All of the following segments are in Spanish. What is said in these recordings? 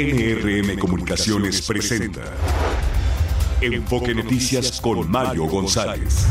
NRM Comunicaciones presenta Enfoque Noticias con Mario González.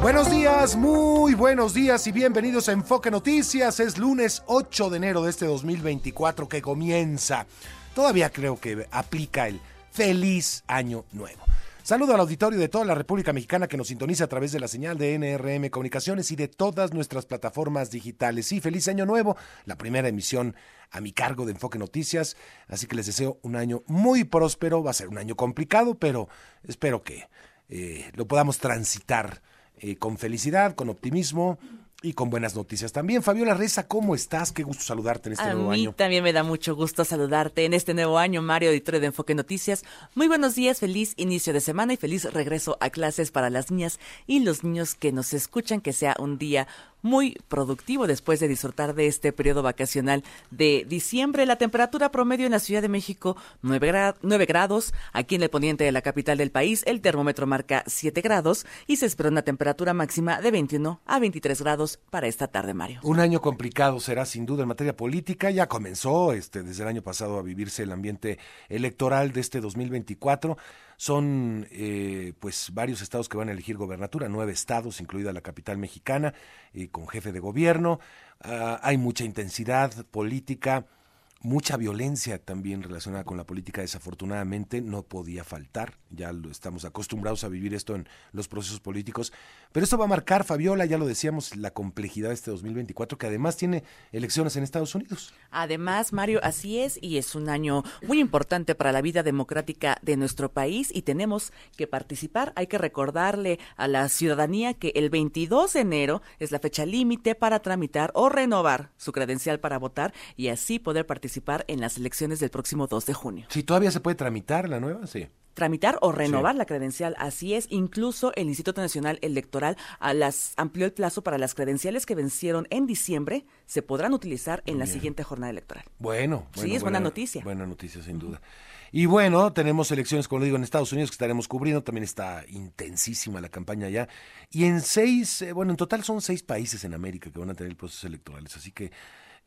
Buenos días, muy buenos días y bienvenidos a Enfoque Noticias. Es lunes 8 de enero de este 2024 que comienza. Todavía creo que aplica el feliz año nuevo. Saludo al auditorio de toda la República Mexicana que nos sintoniza a través de la señal de NRM Comunicaciones y de todas nuestras plataformas digitales. Y feliz año nuevo, la primera emisión a mi cargo de Enfoque Noticias. Así que les deseo un año muy próspero. Va a ser un año complicado, pero espero que eh, lo podamos transitar eh, con felicidad, con optimismo y con buenas noticias también. Fabiola Reza, ¿cómo estás? Qué gusto saludarte en este a nuevo mí año. También me da mucho gusto saludarte en este nuevo año, Mario, editor de Enfoque Noticias. Muy buenos días, feliz inicio de semana y feliz regreso a clases para las niñas y los niños que nos escuchan. Que sea un día muy productivo después de disfrutar de este periodo vacacional de diciembre. La temperatura promedio en la Ciudad de México 9, grados. Aquí en el poniente de la capital del país el termómetro marca 7 grados y se espera una temperatura máxima de 21 a 23 grados para esta tarde, Mario. Un año complicado será sin duda en materia política. Ya comenzó este, desde el año pasado a vivirse el ambiente electoral de este 2024. Son eh, pues varios estados que van a elegir gobernatura, nueve estados, incluida la capital mexicana, con jefe de gobierno. Ah, hay mucha intensidad política, mucha violencia también relacionada con la política, desafortunadamente no podía faltar, ya lo estamos acostumbrados a vivir esto en los procesos políticos, pero esto va a marcar, Fabiola, ya lo decíamos, la complejidad de este 2024, que además tiene elecciones en Estados Unidos. Además, Mario, así es, y es un año muy importante para la vida democrática de nuestro país y tenemos que participar. Hay que recordarle a la ciudadanía que el 22 de enero es la fecha límite para tramitar o renovar su credencial para votar y así poder participar en las elecciones del próximo 2 de junio. Si todavía se puede tramitar la nueva, sí tramitar o renovar sí. la credencial. Así es, incluso el Instituto Nacional Electoral a las, amplió el plazo para las credenciales que vencieron en diciembre, se podrán utilizar en la siguiente jornada electoral. Bueno, bueno sí, es buena, buena noticia. Buena noticia, sin duda. Y bueno, tenemos elecciones, como digo, en Estados Unidos que estaremos cubriendo. También está intensísima la campaña allá. Y en seis, eh, bueno, en total son seis países en América que van a tener procesos electorales. Así que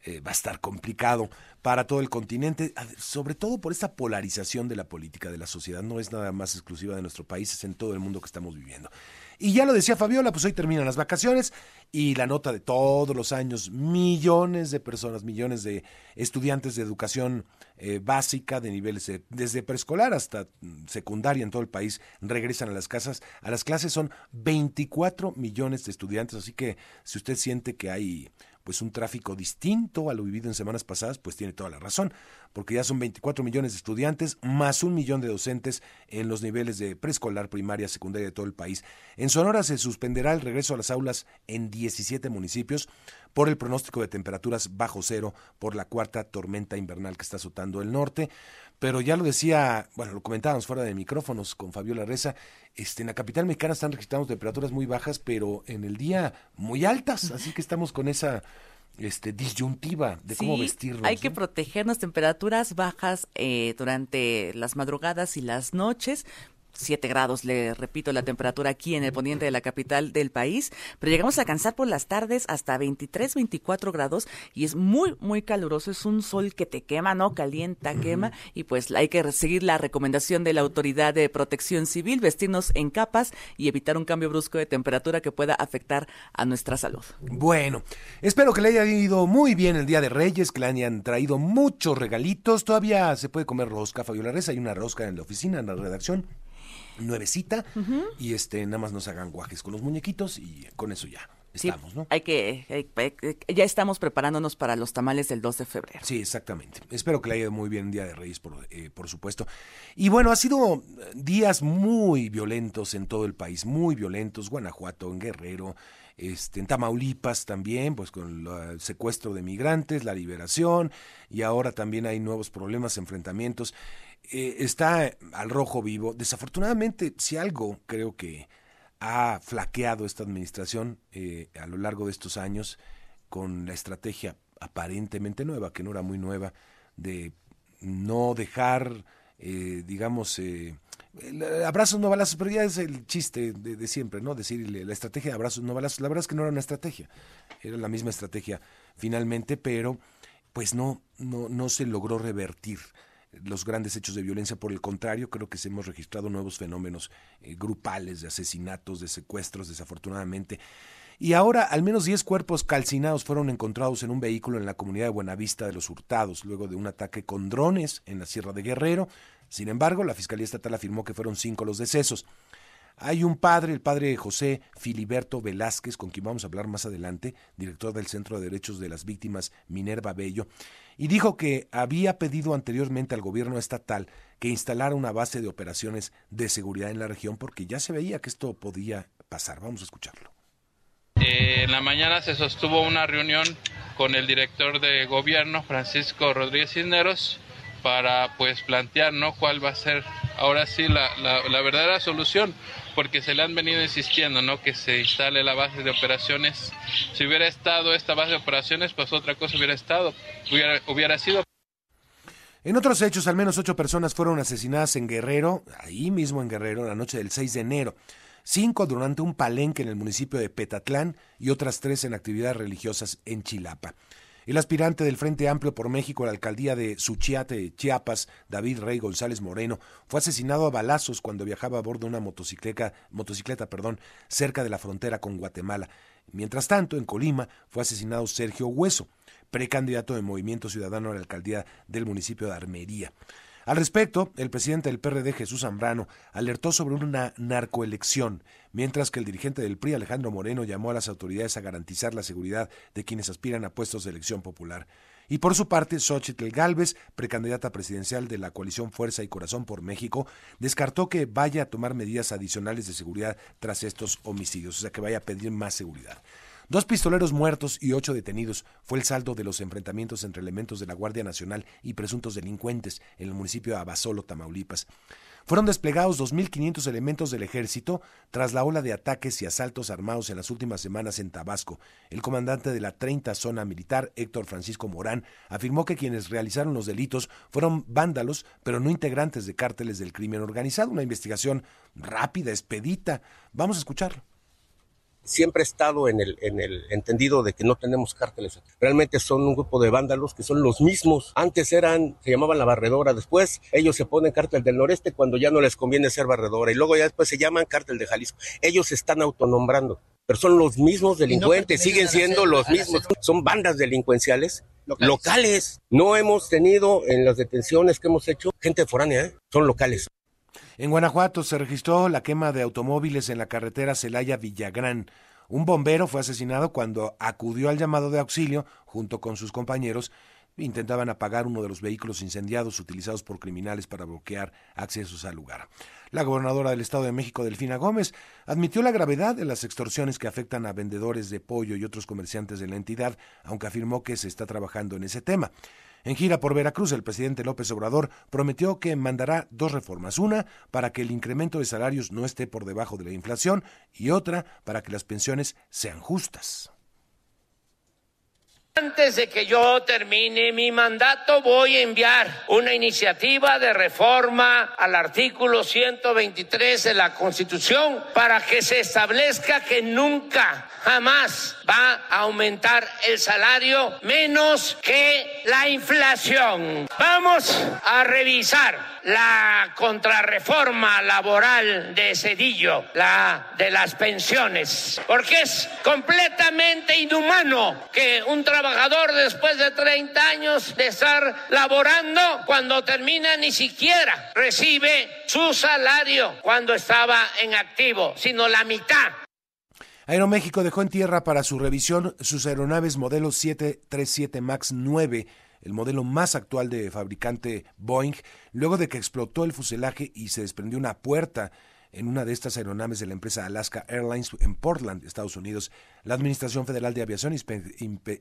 eh, va a estar complicado para todo el continente, sobre todo por esta polarización de la política, de la sociedad. No es nada más exclusiva de nuestro país, es en todo el mundo que estamos viviendo. Y ya lo decía Fabiola, pues hoy terminan las vacaciones y la nota de todos los años, millones de personas, millones de estudiantes de educación eh, básica, de niveles de, desde preescolar hasta secundaria en todo el país, regresan a las casas, a las clases son 24 millones de estudiantes, así que si usted siente que hay pues un tráfico distinto a lo vivido en semanas pasadas, pues tiene toda la razón, porque ya son 24 millones de estudiantes más un millón de docentes en los niveles de preescolar, primaria, secundaria de todo el país. En Sonora se suspenderá el regreso a las aulas en 17 municipios por el pronóstico de temperaturas bajo cero por la cuarta tormenta invernal que está azotando el norte. Pero ya lo decía, bueno, lo comentábamos fuera de micrófonos con Fabiola Reza, este, en la capital mexicana están registrando temperaturas muy bajas, pero en el día muy altas, así que estamos con esa este, disyuntiva de sí, cómo vestirnos. Hay ¿no? que protegernos temperaturas bajas eh, durante las madrugadas y las noches. 7 grados, le repito, la temperatura aquí en el poniente de la capital del país, pero llegamos a alcanzar por las tardes hasta 23, 24 grados y es muy, muy caluroso, es un sol que te quema, ¿no? Calienta, quema y pues hay que seguir la recomendación de la Autoridad de Protección Civil, vestirnos en capas y evitar un cambio brusco de temperatura que pueda afectar a nuestra salud. Bueno, espero que le haya ido muy bien el Día de Reyes, que le hayan traído muchos regalitos, todavía se puede comer rosca, Fabiola Reza, hay una rosca en la oficina, en la redacción nuevecita uh -huh. y este nada más nos hagan guajes con los muñequitos y con eso ya estamos, sí, ¿no? Hay que, hay, hay, ya estamos preparándonos para los tamales del 2 de febrero. Sí, exactamente. Espero que le haya ido muy bien el Día de Reyes, por, eh, por supuesto. Y bueno, ha sido días muy violentos en todo el país, muy violentos, Guanajuato, en Guerrero, este, en Tamaulipas también, pues con el secuestro de migrantes, la liberación, y ahora también hay nuevos problemas, enfrentamientos. Eh, está al rojo vivo. Desafortunadamente, si algo creo que ha flaqueado esta administración eh, a lo largo de estos años con la estrategia aparentemente nueva, que no era muy nueva, de no dejar eh, digamos, eh, abrazos no balazos, pero ya es el chiste de, siempre, ¿no? Decir la estrategia de abrazos no balazos. La verdad es que no era una estrategia, era la misma estrategia finalmente, pero pues no, no, no se logró revertir los grandes hechos de violencia. Por el contrario, creo que hemos registrado nuevos fenómenos eh, grupales de asesinatos, de secuestros, desafortunadamente. Y ahora al menos 10 cuerpos calcinados fueron encontrados en un vehículo en la comunidad de Buenavista de los Hurtados, luego de un ataque con drones en la Sierra de Guerrero. Sin embargo, la Fiscalía Estatal afirmó que fueron cinco los decesos. Hay un padre, el padre José Filiberto Velázquez, con quien vamos a hablar más adelante, director del Centro de Derechos de las Víctimas Minerva Bello, y dijo que había pedido anteriormente al gobierno estatal que instalara una base de operaciones de seguridad en la región porque ya se veía que esto podía pasar. Vamos a escucharlo. Eh, en la mañana se sostuvo una reunión con el director de gobierno, Francisco Rodríguez Cisneros, para pues plantear ¿no? cuál va a ser ahora sí la, la, verdadera solución, porque se le han venido insistiendo ¿no? que se instale la base de operaciones. Si hubiera estado esta base de operaciones, pues otra cosa hubiera estado, hubiera, hubiera sido. En otros hechos, al menos ocho personas fueron asesinadas en Guerrero, ahí mismo en Guerrero, la noche del 6 de enero. Cinco durante un palenque en el municipio de Petatlán y otras tres en actividades religiosas en Chilapa. El aspirante del Frente Amplio por México a la alcaldía de Suchiate, Chiapas, David Rey González Moreno, fue asesinado a balazos cuando viajaba a bordo de una motocicleta, motocicleta perdón, cerca de la frontera con Guatemala. Mientras tanto, en Colima fue asesinado Sergio Hueso, precandidato de Movimiento Ciudadano a la alcaldía del municipio de Armería. Al respecto, el presidente del PRD, Jesús Zambrano, alertó sobre una narcoelección, mientras que el dirigente del PRI, Alejandro Moreno, llamó a las autoridades a garantizar la seguridad de quienes aspiran a puestos de elección popular. Y por su parte, Xochitl Galvez, precandidata presidencial de la coalición Fuerza y Corazón por México, descartó que vaya a tomar medidas adicionales de seguridad tras estos homicidios, o sea, que vaya a pedir más seguridad. Dos pistoleros muertos y ocho detenidos fue el saldo de los enfrentamientos entre elementos de la Guardia Nacional y presuntos delincuentes en el municipio de Abasolo, Tamaulipas. Fueron desplegados 2.500 elementos del ejército tras la ola de ataques y asaltos armados en las últimas semanas en Tabasco. El comandante de la 30 Zona Militar, Héctor Francisco Morán, afirmó que quienes realizaron los delitos fueron vándalos, pero no integrantes de cárteles del crimen organizado. Una investigación rápida, expedita. Vamos a escucharlo siempre he estado en el, en el entendido de que no tenemos cárteles. Realmente son un grupo de vándalos que son los mismos. Antes eran, se llamaban la barredora, después ellos se ponen cártel del noreste cuando ya no les conviene ser barredora y luego ya después se llaman cártel de Jalisco. Ellos se están autonombrando, pero son los mismos delincuentes, siguen siendo los mismos. Son bandas delincuenciales locales. No hemos tenido en las detenciones que hemos hecho gente foránea, ¿eh? son locales. En Guanajuato se registró la quema de automóviles en la carretera Celaya-Villagrán. Un bombero fue asesinado cuando acudió al llamado de auxilio junto con sus compañeros. Intentaban apagar uno de los vehículos incendiados utilizados por criminales para bloquear accesos al lugar. La gobernadora del Estado de México, Delfina Gómez, admitió la gravedad de las extorsiones que afectan a vendedores de pollo y otros comerciantes de la entidad, aunque afirmó que se está trabajando en ese tema. En gira por Veracruz, el presidente López Obrador prometió que mandará dos reformas, una para que el incremento de salarios no esté por debajo de la inflación y otra para que las pensiones sean justas. Antes de que yo termine mi mandato voy a enviar una iniciativa de reforma al artículo 123 de la Constitución para que se establezca que nunca, jamás va a aumentar el salario menos que la inflación. Vamos a revisar la contrarreforma laboral de Cedillo, la de las pensiones, porque es completamente inhumano que un trabajador después de 30 años de estar laborando, cuando termina ni siquiera recibe su salario cuando estaba en activo, sino la mitad. Aeroméxico dejó en tierra para su revisión sus aeronaves modelo 737 MAX 9 el modelo más actual de fabricante Boeing, luego de que explotó el fuselaje y se desprendió una puerta en una de estas aeronaves de la empresa Alaska Airlines en Portland, Estados Unidos. La Administración Federal de Aviación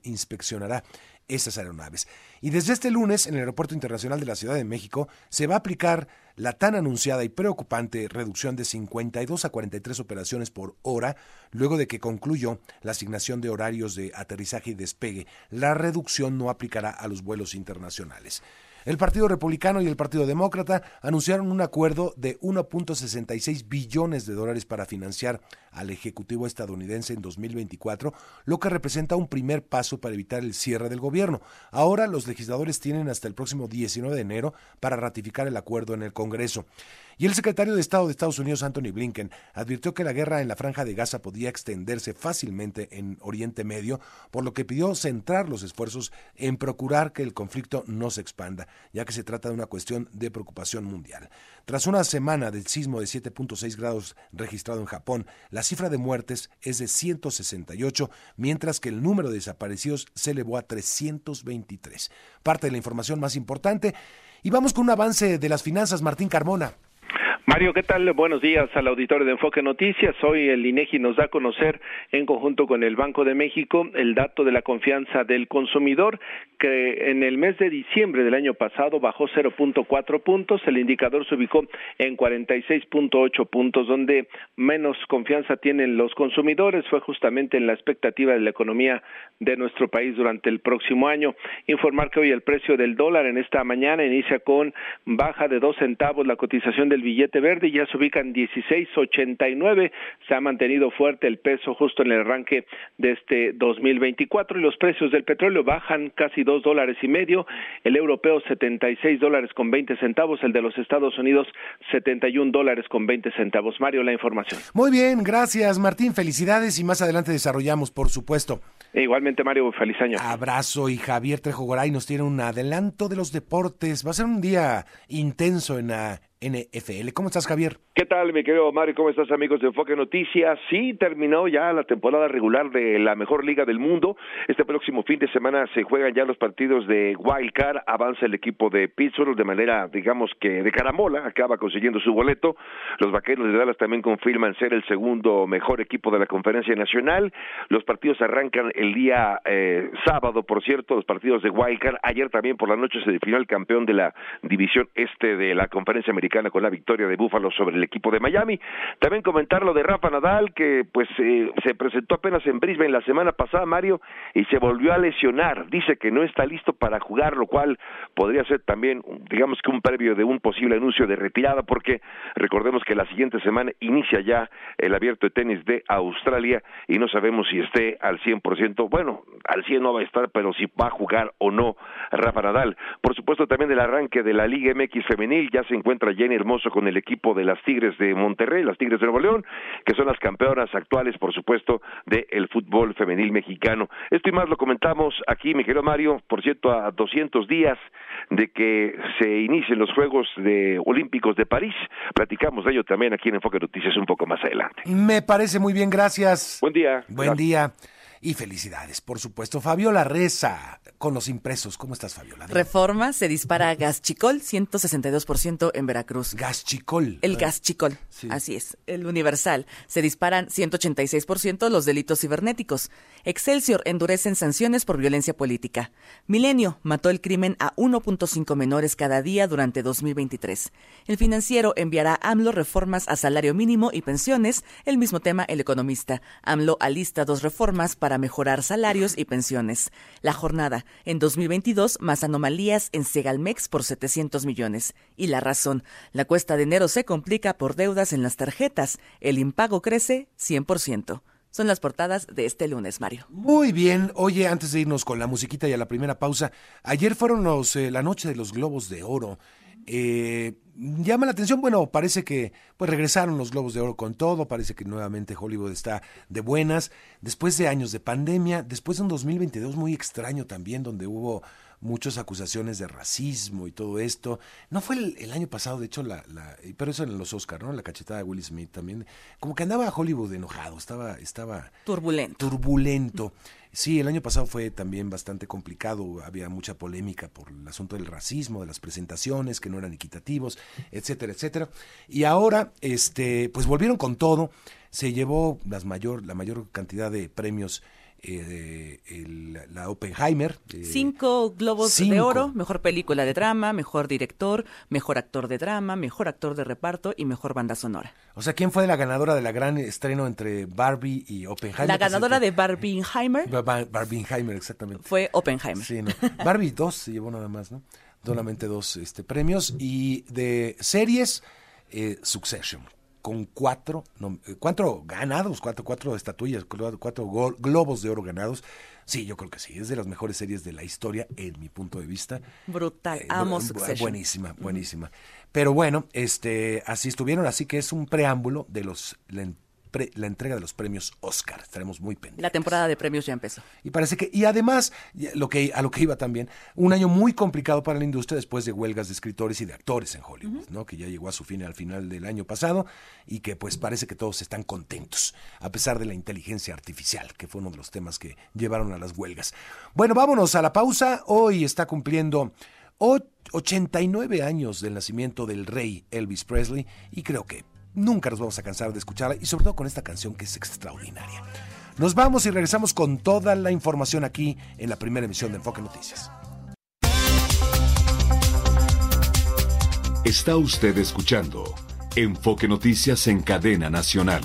inspeccionará esas aeronaves. Y desde este lunes, en el Aeropuerto Internacional de la Ciudad de México, se va a aplicar la tan anunciada y preocupante reducción de 52 a 43 operaciones por hora, luego de que concluyó la asignación de horarios de aterrizaje y despegue. La reducción no aplicará a los vuelos internacionales. El Partido Republicano y el Partido Demócrata anunciaron un acuerdo de 1.66 billones de dólares para financiar al Ejecutivo estadounidense en 2024, lo que representa un primer paso para evitar el cierre del gobierno. Ahora los legisladores tienen hasta el próximo 19 de enero para ratificar el acuerdo en el Congreso. Y el secretario de Estado de Estados Unidos, Anthony Blinken, advirtió que la guerra en la franja de Gaza podía extenderse fácilmente en Oriente Medio, por lo que pidió centrar los esfuerzos en procurar que el conflicto no se expanda, ya que se trata de una cuestión de preocupación mundial. Tras una semana del sismo de 7.6 grados registrado en Japón, la cifra de muertes es de 168, mientras que el número de desaparecidos se elevó a 323. Parte de la información más importante. Y vamos con un avance de las finanzas, Martín Carmona. Mario, ¿qué tal? Buenos días al auditorio de Enfoque Noticias. Hoy el INEGI nos da a conocer, en conjunto con el Banco de México, el dato de la confianza del consumidor, que en el mes de diciembre del año pasado bajó 0.4 puntos. El indicador se ubicó en 46.8 puntos, donde menos confianza tienen los consumidores fue justamente en la expectativa de la economía de nuestro país durante el próximo año. Informar que hoy el precio del dólar en esta mañana inicia con baja de dos centavos la cotización del billete verde ya se ubica en 16.89. Se ha mantenido fuerte el peso justo en el arranque de este 2024 y los precios del petróleo bajan casi dos dólares y medio. El europeo 76 dólares con 20 centavos. El de los Estados Unidos 71 dólares con 20 centavos. Mario, la información. Muy bien, gracias Martín. Felicidades y más adelante desarrollamos, por supuesto. E igualmente, Mario, feliz año. Abrazo y Javier Trejo Goray nos tiene un adelanto de los deportes. Va a ser un día intenso en la NFL. ¿Cómo estás, Javier? ¿Qué tal, mi querido Mario? ¿Cómo estás, amigos de Enfoque Noticias? Sí, terminó ya la temporada regular de la mejor liga del mundo. Este próximo fin de semana se juegan ya los partidos de Wild Card. Avanza el equipo de Pittsburgh de manera, digamos que de caramola, acaba consiguiendo su boleto. Los vaqueros de Dallas también confirman ser el segundo mejor equipo de la conferencia nacional. Los partidos arrancan el día eh, sábado, por cierto, los partidos de Wild Card. Ayer también por la noche se definió el campeón de la división este de la conferencia americana con la victoria de Búfalo sobre el equipo de Miami. También comentar lo de Rafa Nadal, que pues eh, se presentó apenas en Brisbane la semana pasada, Mario, y se volvió a lesionar. Dice que no está listo para jugar, lo cual podría ser también, digamos que un previo de un posible anuncio de retirada, porque recordemos que la siguiente semana inicia ya el abierto de tenis de Australia y no sabemos si esté al 100%. Bueno, al 100 no va a estar, pero si va a jugar o no Rafa Nadal. Por supuesto, también el arranque de la Liga MX femenil ya se encuentra Jenny Hermoso con el equipo de las Tigres de Monterrey, las Tigres de Nuevo León, que son las campeonas actuales, por supuesto, del fútbol femenil mexicano. Esto y más lo comentamos aquí, mi querido Mario, por cierto, a 200 días de que se inicien los Juegos de Olímpicos de París. Platicamos de ello también aquí en Enfoque Noticias un poco más adelante. Me parece muy bien, gracias. Buen día. Buen día. Y felicidades, por supuesto. Fabiola Reza, con los impresos. ¿Cómo estás, Fabiola? Reforma, se dispara gas chicol, 162% en Veracruz. Gas chicol. El gas chicol, así es. El universal, se disparan 186% los delitos cibernéticos. Excelsior, endurecen sanciones por violencia política. Milenio, mató el crimen a 1.5 menores cada día durante 2023. El financiero enviará a AMLO reformas a salario mínimo y pensiones. El mismo tema, el economista. AMLO alista dos reformas para para mejorar salarios y pensiones. La jornada, en 2022, más anomalías en Segalmex por 700 millones. Y la razón, la cuesta de enero se complica por deudas en las tarjetas. El impago crece 100%. Son las portadas de este lunes, Mario. Muy bien. Oye, antes de irnos con la musiquita y a la primera pausa, ayer fueron los, eh, la noche de los globos de oro. Eh, llama la atención, bueno, parece que pues regresaron los Globos de Oro con todo, parece que nuevamente Hollywood está de buenas, después de años de pandemia, después de un 2022 muy extraño también, donde hubo muchas acusaciones de racismo y todo esto. No fue el, año pasado, de hecho, la, la, pero eso en los Oscars, ¿no? La cachetada de Will Smith también. Como que andaba Hollywood enojado, estaba, estaba turbulento. Turbulento. Sí, el año pasado fue también bastante complicado, había mucha polémica por el asunto del racismo, de las presentaciones que no eran equitativos, etcétera, etcétera. Y ahora, este, pues volvieron con todo, se llevó las mayor, la mayor cantidad de premios eh, la Oppenheimer. Eh, cinco globos de oro, mejor película de drama, mejor director, mejor actor de drama, mejor actor de reparto y mejor banda sonora. O sea, ¿quién fue la ganadora de la gran estreno entre Barbie y Oppenheimer? La ganadora de Barbieheimer. Barbieheimer, exactamente. Fue Oppenheimer. Sí, no. Barbie 2 se llevó nada más, ¿no? solamente dos este, premios. Y de series, eh, Succession, con cuatro, eh, cuatro ganados, cuatro, cuatro estatuillas, cuatro globos de oro ganados. Sí, yo creo que sí, es de las mejores series de la historia en mi punto de vista. Brutal, eh, amo Succession. Buenísima, buenísima. Pero bueno, este, así estuvieron, así que es un preámbulo de los la entrega de los premios Oscar. Estaremos muy pendientes. La temporada de premios ya empezó. Y parece que, y además, lo que, a lo que iba también, un año muy complicado para la industria después de huelgas de escritores y de actores en Hollywood, ¿no? Que ya llegó a su fin al final del año pasado y que pues parece que todos están contentos, a pesar de la inteligencia artificial, que fue uno de los temas que llevaron a las huelgas. Bueno, vámonos a la pausa. Hoy está cumpliendo 89 años del nacimiento del rey Elvis Presley y creo que nunca nos vamos a cansar de escucharla y sobre todo con esta canción que es extraordinaria. Nos vamos y regresamos con toda la información aquí en la primera emisión de Enfoque Noticias. Está usted escuchando Enfoque Noticias en cadena nacional.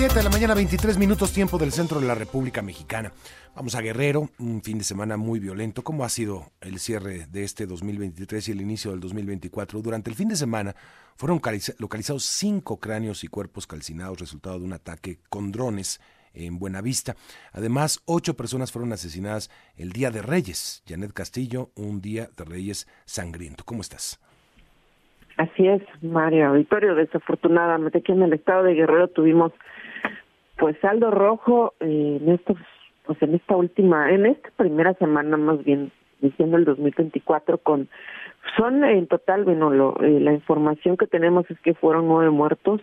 7 de la mañana, 23 minutos tiempo del centro de la República Mexicana. Vamos a Guerrero, un fin de semana muy violento. ¿Cómo ha sido el cierre de este 2023 y el inicio del 2024? Durante el fin de semana fueron localizados cinco cráneos y cuerpos calcinados, resultado de un ataque con drones en Buenavista. Además, ocho personas fueron asesinadas el Día de Reyes. Janet Castillo, un Día de Reyes sangriento. ¿Cómo estás? Así es, Mario. Victorio, desafortunadamente aquí en el estado de Guerrero tuvimos pues saldo rojo eh, en estos pues en esta última en esta primera semana más bien diciendo el 2024 con son en total bueno lo, eh, la información que tenemos es que fueron nueve muertos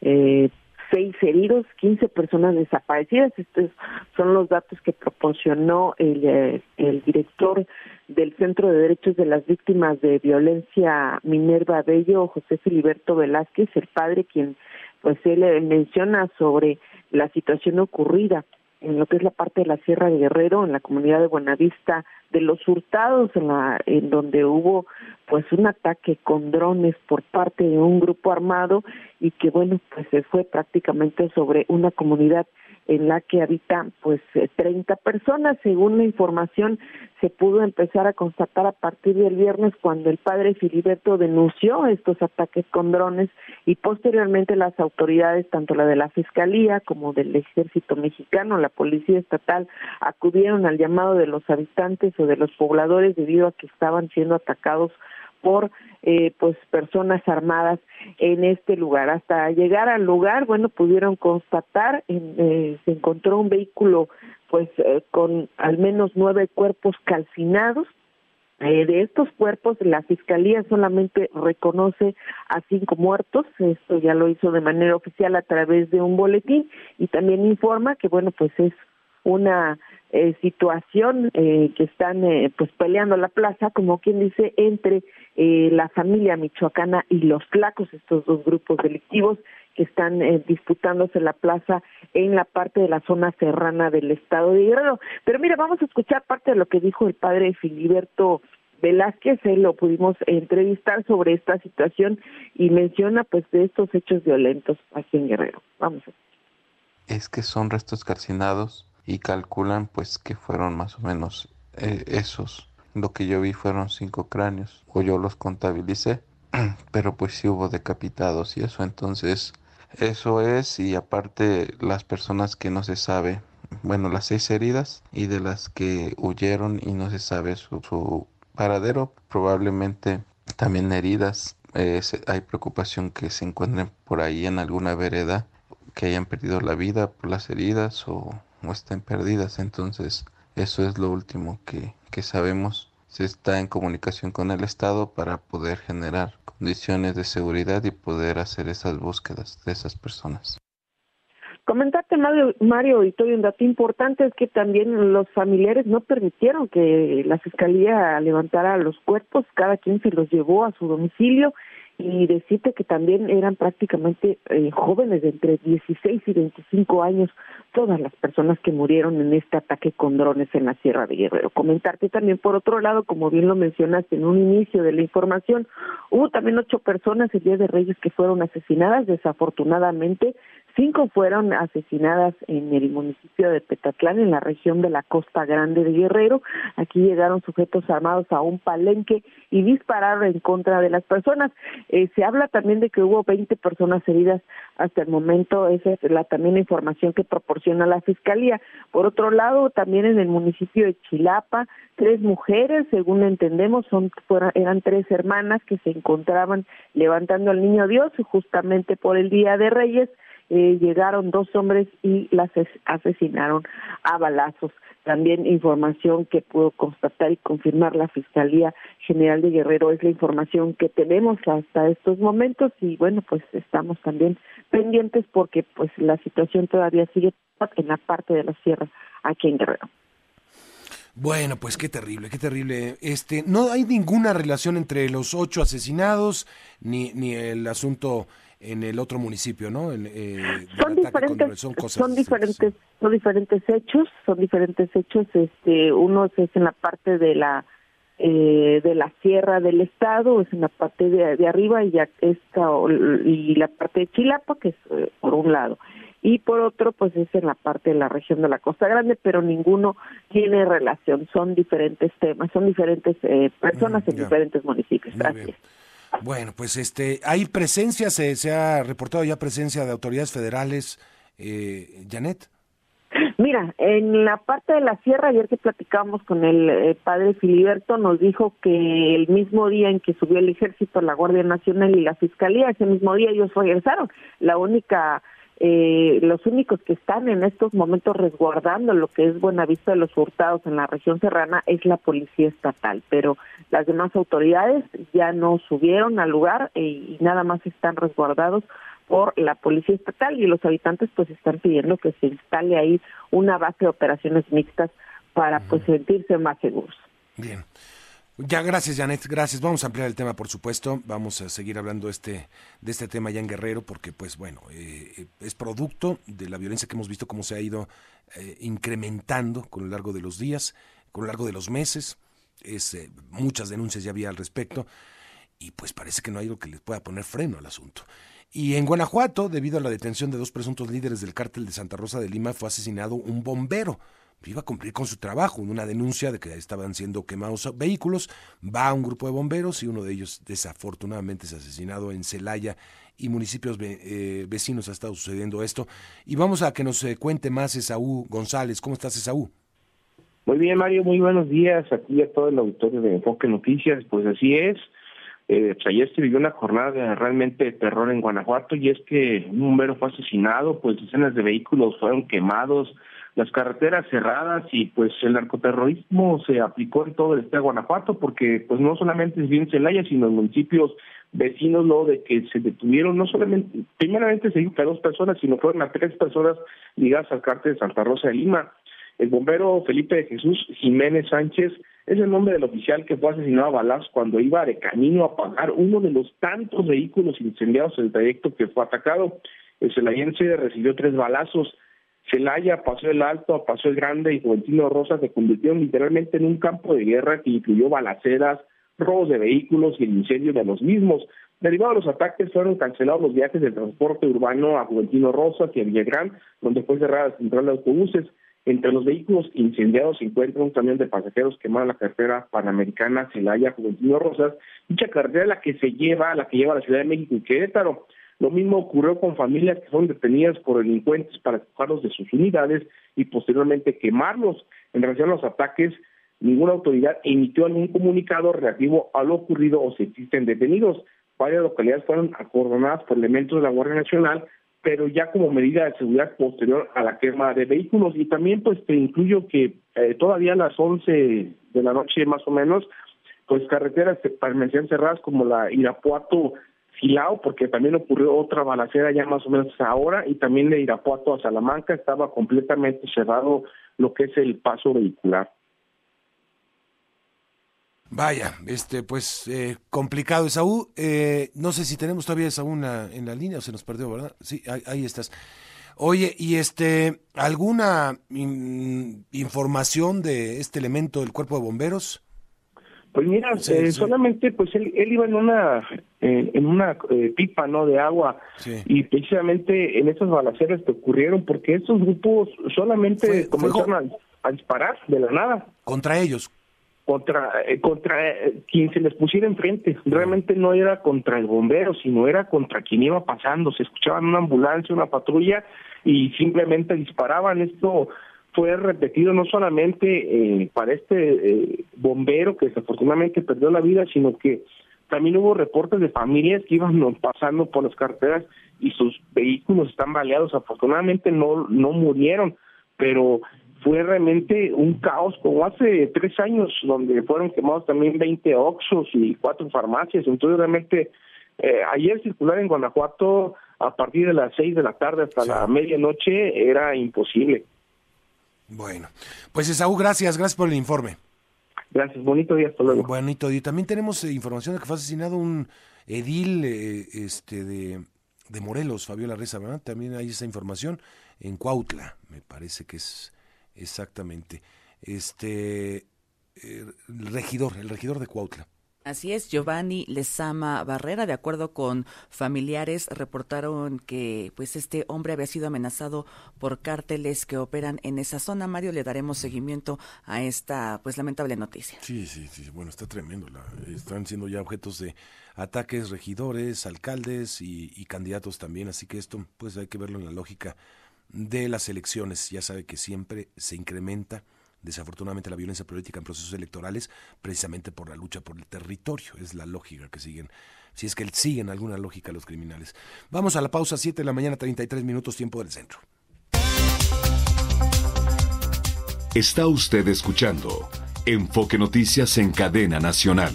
eh, seis heridos, quince personas desaparecidas. Estos son los datos que proporcionó el, eh, el director del Centro de Derechos de las Víctimas de Violencia Minerva Bello, José Filiberto Velázquez, el padre quien pues él menciona sobre la situación ocurrida en lo que es la parte de la Sierra de Guerrero, en la comunidad de Buenavista, de los hurtados, en, la, en donde hubo pues un ataque con drones por parte de un grupo armado y que bueno, pues se fue prácticamente sobre una comunidad en la que habitan pues 30 eh, personas. Según la información, se pudo empezar a constatar a partir del viernes cuando el padre Filiberto denunció estos ataques con drones y posteriormente las autoridades, tanto la de la Fiscalía como del Ejército Mexicano, la Policía Estatal, acudieron al llamado de los habitantes o de los pobladores debido a que estaban siendo atacados por eh, pues personas armadas en este lugar. Hasta llegar al lugar, bueno, pudieron constatar, eh, se encontró un vehículo pues eh, con al menos nueve cuerpos calcinados. Eh, de estos cuerpos, la fiscalía solamente reconoce a cinco muertos. Esto ya lo hizo de manera oficial a través de un boletín y también informa que bueno, pues es una eh, situación eh, que están eh, pues peleando la plaza, como quien dice, entre eh, la familia michoacana y los tlacos, estos dos grupos delictivos que están eh, disputándose la plaza en la parte de la zona serrana del estado de Guerrero. Pero mira, vamos a escuchar parte de lo que dijo el padre Filiberto Velázquez, él lo pudimos entrevistar sobre esta situación y menciona pues de estos hechos violentos aquí en Guerrero. Vamos a Es que son restos calcinados y calculan pues que fueron más o menos eh, esos. Lo que yo vi fueron cinco cráneos, o yo los contabilicé, pero pues sí hubo decapitados y eso, entonces eso es, y aparte las personas que no se sabe, bueno, las seis heridas y de las que huyeron y no se sabe su, su paradero, probablemente también heridas. Eh, hay preocupación que se encuentren por ahí en alguna vereda, que hayan perdido la vida por las heridas o o estén perdidas. Entonces, eso es lo último que, que sabemos. Se está en comunicación con el Estado para poder generar condiciones de seguridad y poder hacer esas búsquedas de esas personas. Comentarte, Mario, Mario y un dato importante es que también los familiares no permitieron que la fiscalía levantara los cuerpos, cada quien se los llevó a su domicilio y decirte que también eran prácticamente eh, jóvenes de entre 16 y 25 años todas las personas que murieron en este ataque con drones en la Sierra de Guerrero. Comentarte también, por otro lado, como bien lo mencionaste en un inicio de la información, hubo también ocho personas el Día de Reyes que fueron asesinadas. Desafortunadamente, Cinco fueron asesinadas en el municipio de Petatlán, en la región de la Costa Grande de Guerrero. Aquí llegaron sujetos armados a un palenque y dispararon en contra de las personas. Eh, se habla también de que hubo 20 personas heridas hasta el momento. Esa es la también información que proporciona la Fiscalía. Por otro lado, también en el municipio de Chilapa, tres mujeres, según entendemos, son eran tres hermanas que se encontraban levantando al niño Dios justamente por el Día de Reyes eh, llegaron dos hombres y las asesinaron a balazos. También información que pudo constatar y confirmar la Fiscalía General de Guerrero es la información que tenemos hasta estos momentos y bueno, pues estamos también pendientes porque pues la situación todavía sigue en la parte de la sierra aquí en Guerrero. Bueno, pues qué terrible, qué terrible. Este, no hay ninguna relación entre los ocho asesinados ni ni el asunto en el otro municipio, ¿no? Eh, son diferentes, son, diferentes, son diferentes hechos, son diferentes hechos. Este, uno es en la parte de la eh, de la sierra del estado, es en la parte de, arriba y ya esta y la parte de Chilapa, que es eh, por un lado y por otro pues es en la parte de la región de la Costa Grande, pero ninguno tiene relación, son diferentes temas, son diferentes personas en diferentes municipios. Gracias. Bueno, pues este, hay presencia, se, se ha reportado ya presencia de autoridades federales, eh, Janet. Mira, en la parte de la sierra, ayer que platicamos con el eh, padre Filiberto, nos dijo que el mismo día en que subió el ejército, la Guardia Nacional y la Fiscalía, ese mismo día ellos regresaron. La única eh, los únicos que están en estos momentos resguardando lo que es Buenavista de los Hurtados en la región serrana es la policía estatal, pero las demás autoridades ya no subieron al lugar eh, y nada más están resguardados por la policía estatal y los habitantes pues están pidiendo que se instale ahí una base de operaciones mixtas para pues sentirse más seguros. Bien. Ya, gracias, Janet, gracias. Vamos a ampliar el tema, por supuesto. Vamos a seguir hablando este, de este tema ya en Guerrero, porque, pues, bueno, eh, es producto de la violencia que hemos visto cómo se ha ido eh, incrementando con lo largo de los días, con lo largo de los meses. Es, eh, muchas denuncias ya había al respecto, y pues parece que no hay algo que les pueda poner freno al asunto. Y en Guanajuato, debido a la detención de dos presuntos líderes del cártel de Santa Rosa de Lima, fue asesinado un bombero iba a cumplir con su trabajo, una denuncia de que estaban siendo quemados vehículos, va un grupo de bomberos y uno de ellos desafortunadamente es asesinado en Celaya y municipios eh, vecinos ha estado sucediendo esto. Y vamos a que nos eh, cuente más Esaú González. ¿Cómo estás, Esaú? Muy bien, Mario, muy buenos días aquí a todo el auditorio de Enfoque Noticias. Pues así es. Eh, pues ayer se vivió una jornada de realmente terror en Guanajuato y es que un bombero fue asesinado, pues decenas de vehículos fueron quemados, las carreteras cerradas y pues el narcoterrorismo se aplicó en todo el estado de Guanajuato porque pues no solamente es bien Celaya sino en municipios vecinos lo de que se detuvieron no solamente primeramente se dijo que a dos personas sino fueron a tres personas ligadas al cártel de Santa Rosa de Lima. El bombero Felipe de Jesús Jiménez Sánchez es el nombre del oficial que fue asesinado a balazos cuando iba de camino a pagar uno de los tantos vehículos incendiados en el trayecto que fue atacado. El celayense recibió tres balazos, Celaya, Pasó el Alto, Pasó el Grande y Juventino Rosa se convirtieron literalmente en un campo de guerra que incluyó balaceras, robos de vehículos y el incendio de los mismos. Derivado de los ataques, fueron cancelados los viajes de transporte urbano a Juventino Rosas y a Villagrán, donde fue cerrada la central de autobuses. Entre los vehículos incendiados se encuentra un camión de pasajeros quemado en la carretera panamericana Celaya, Juventino Rosas, dicha carretera la que se lleva, la que lleva a la Ciudad de México y Querétaro. Lo mismo ocurrió con familias que son detenidas por delincuentes para sacarlos de sus unidades y posteriormente quemarlos. En relación a los ataques, ninguna autoridad emitió algún comunicado relativo a lo ocurrido o si existen detenidos. Varias localidades fueron acordonadas por elementos de la Guardia Nacional, pero ya como medida de seguridad posterior a la quema de vehículos. Y también pues te incluyo que eh, todavía a las 11 de la noche más o menos, pues carreteras permanecían cerradas como la Irapuato Silao, porque también ocurrió otra balacera ya más o menos ahora, y también de Irapuato a Salamanca estaba completamente cerrado lo que es el paso vehicular. Vaya, este, pues eh, complicado, Esaú. Eh, no sé si tenemos todavía Esaú en la, en la línea o se nos perdió, ¿verdad? Sí, ahí, estás. Oye, y este, ¿alguna información de este elemento del cuerpo de bomberos? Pues mira, eh, solamente pues él, él iba en una en una eh, pipa no de agua. Y precisamente en esas balaceras que ocurrieron porque estos grupos solamente comenzaron a, disparar de la nada. Contra ellos. Contra eh, contra quien se les pusiera enfrente. Realmente no era contra el bombero sino era contra quien iba pasando. Se escuchaban una ambulancia una patrulla y simplemente disparaban. Esto fue repetido no solamente eh, para este eh, bombero que desafortunadamente perdió la vida, sino que también hubo reportes de familias que iban pasando por las carreteras y sus vehículos están baleados. Afortunadamente no, no murieron, pero fue realmente un caos como hace tres años, donde fueron quemados también 20 oxos y cuatro farmacias. Entonces realmente eh, ayer circular en Guanajuato a partir de las seis de la tarde hasta la medianoche era imposible. Bueno, pues Esaú, gracias, gracias por el informe. Gracias, bonito día, hasta luego. Bonito día. También tenemos eh, información de que fue asesinado un edil eh, este de, de, Morelos, Fabiola Reza, ¿verdad? También hay esa información en Cuautla, me parece que es exactamente. Este, eh, el regidor, el regidor de Cuautla. Así es, Giovanni Lezama Barrera, de acuerdo con familiares, reportaron que pues este hombre había sido amenazado por cárteles que operan en esa zona. Mario, le daremos seguimiento a esta pues lamentable noticia. Sí, sí, sí, bueno, está tremendo. están siendo ya objetos de ataques regidores, alcaldes y, y candidatos también, así que esto pues hay que verlo en la lógica de las elecciones. Ya sabe que siempre se incrementa desafortunadamente la violencia política en procesos electorales precisamente por la lucha por el territorio. Es la lógica que siguen, si es que siguen alguna lógica los criminales. Vamos a la pausa, 7 de la mañana, 33 minutos, tiempo del centro. Está usted escuchando Enfoque Noticias en cadena nacional.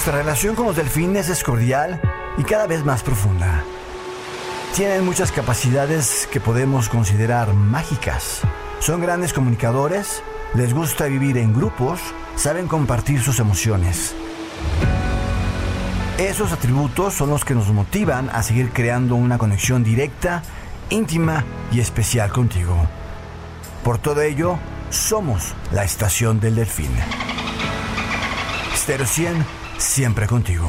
Nuestra relación con los delfines es cordial y cada vez más profunda. Tienen muchas capacidades que podemos considerar mágicas. Son grandes comunicadores, les gusta vivir en grupos, saben compartir sus emociones. Esos atributos son los que nos motivan a seguir creando una conexión directa, íntima y especial contigo. Por todo ello, somos la estación del delfín. Stereo 100 siempre contigo.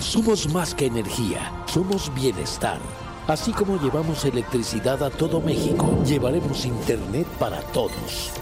Somos más que energía, somos bienestar. Así como llevamos electricidad a todo México, llevaremos Internet para todos.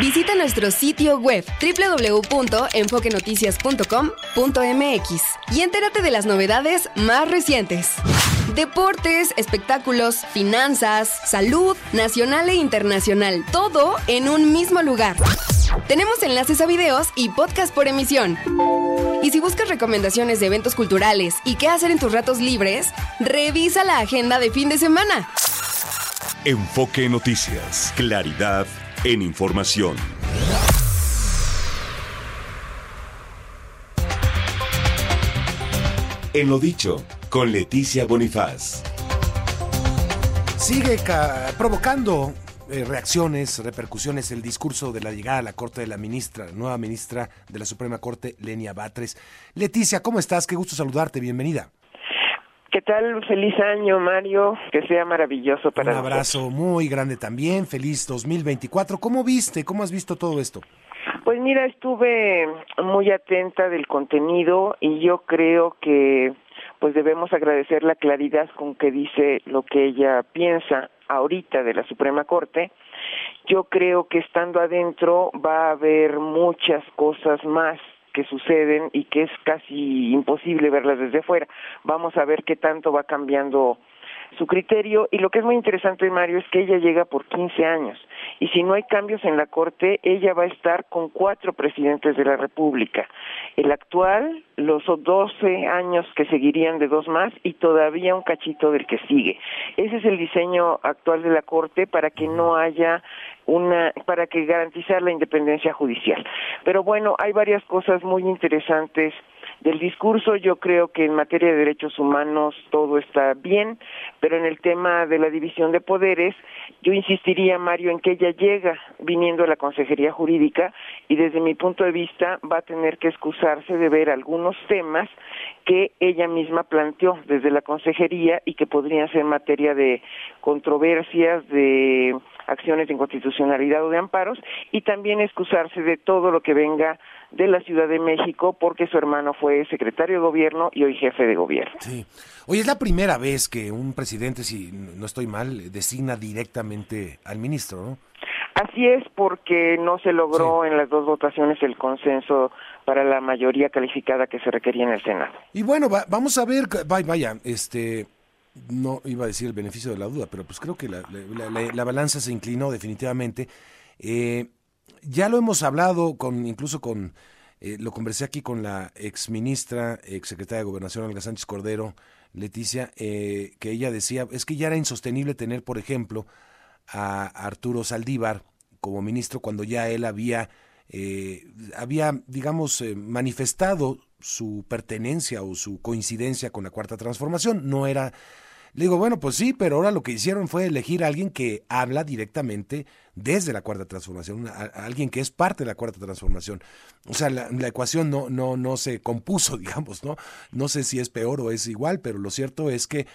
Visita nuestro sitio web www.enfoquenoticias.com.mx y entérate de las novedades más recientes. Deportes, espectáculos, finanzas, salud, nacional e internacional, todo en un mismo lugar. Tenemos enlaces a videos y podcast por emisión. Y si buscas recomendaciones de eventos culturales y qué hacer en tus ratos libres, revisa la agenda de fin de semana. Enfoque Noticias, claridad en información. En lo dicho, con Leticia Bonifaz. Sigue provocando eh, reacciones, repercusiones el discurso de la llegada a la Corte de la ministra, nueva ministra de la Suprema Corte, Lenia Batres. Leticia, ¿cómo estás? Qué gusto saludarte, bienvenida. ¿Qué tal? Feliz año, Mario. Que sea maravilloso para Un abrazo muy grande también. Feliz 2024. ¿Cómo viste? ¿Cómo has visto todo esto? Pues mira, estuve muy atenta del contenido y yo creo que pues debemos agradecer la claridad con que dice lo que ella piensa ahorita de la Suprema Corte. Yo creo que estando adentro va a haber muchas cosas más que suceden y que es casi imposible verlas desde fuera. Vamos a ver qué tanto va cambiando su criterio y lo que es muy interesante, Mario, es que ella llega por 15 años y si no hay cambios en la Corte, ella va a estar con cuatro presidentes de la República. El actual, los 12 años que seguirían de dos más y todavía un cachito del que sigue. Ese es el diseño actual de la Corte para que no haya una para que garantizar la independencia judicial. Pero bueno, hay varias cosas muy interesantes del discurso. Yo creo que en materia de derechos humanos todo está bien, pero en el tema de la división de poderes, yo insistiría, Mario, en que ella llega viniendo a la Consejería Jurídica y desde mi punto de vista va a tener que excusarse de ver algunos temas que ella misma planteó desde la Consejería y que podrían ser materia de controversias, de acciones de inconstitucionalidad o de amparos, y también excusarse de todo lo que venga de la Ciudad de México porque su hermano fue secretario de gobierno y hoy jefe de gobierno. Sí. Oye, es la primera vez que un presidente, si no estoy mal, designa directamente al ministro, ¿no? Así es, porque no se logró en las dos votaciones el consenso para la mayoría calificada que se requería en el Senado. Y bueno, vamos a ver, vaya, este, no iba a decir el beneficio de la duda, pero pues creo que la, la balanza se inclinó definitivamente. Eh, ya lo hemos hablado con incluso con eh, lo conversé aquí con la ex ministra, ex secretaria de Gobernación Olga Sánchez Cordero, Leticia, eh, que ella decía, es que ya era insostenible tener, por ejemplo, a Arturo Saldívar como ministro cuando ya él había, eh, había digamos, manifestado su pertenencia o su coincidencia con la Cuarta Transformación. No era le digo, bueno, pues sí, pero ahora lo que hicieron fue elegir a alguien que habla directamente desde la cuarta transformación, alguien que es parte de la cuarta transformación. O sea, la, ecuación no, no, no se compuso, digamos, ¿no? No sé si es peor o es igual, pero lo cierto es que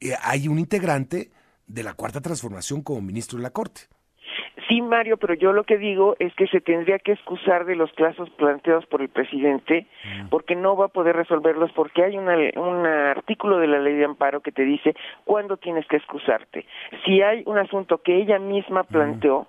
eh, hay un integrante de la cuarta transformación como ministro de la Corte. Sí, Mario, pero yo lo que digo es que se tendría que excusar de los plazos planteados por el presidente mm. porque no va a poder resolverlos porque hay una, un artículo de la ley de amparo que te dice cuándo tienes que excusarte. Si hay un asunto que ella misma mm. planteó,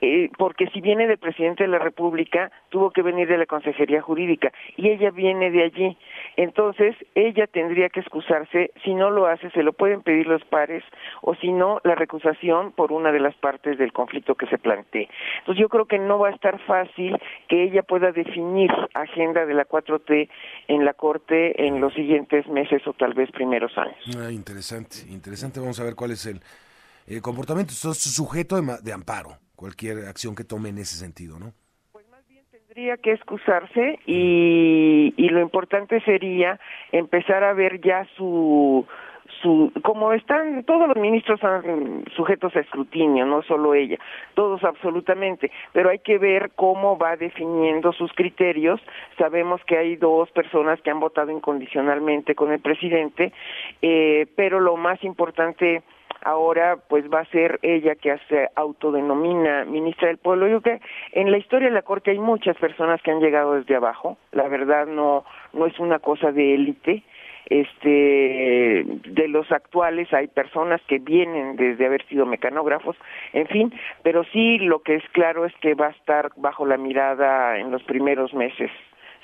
eh, porque si viene del presidente de la República, tuvo que venir de la Consejería Jurídica y ella viene de allí. Entonces, ella tendría que excusarse, si no lo hace, se lo pueden pedir los pares o si no, la recusación por una de las partes del conflicto que se plantee. Entonces, yo creo que no va a estar fácil que ella pueda definir agenda de la 4T en la Corte en los siguientes meses o tal vez primeros años. Ah, interesante, interesante. Vamos a ver cuál es el, comportamiento. Esto es sujeto de amparo cualquier acción que tome en ese sentido, ¿no? Pues más bien tendría que excusarse y, y lo importante sería empezar a ver ya su su, como están todos los ministros son sujetos a escrutinio, no solo ella, todos absolutamente, pero hay que ver cómo va definiendo sus criterios. Sabemos que hay dos personas que han votado incondicionalmente con el presidente, eh, pero lo más importante ahora pues va a ser ella que se autodenomina ministra del pueblo. Yo creo que en la historia de la corte hay muchas personas que han llegado desde abajo. La verdad no no es una cosa de élite. Este de los actuales hay personas que vienen desde haber sido mecanógrafos, en fin, pero sí lo que es claro es que va a estar bajo la mirada en los primeros meses,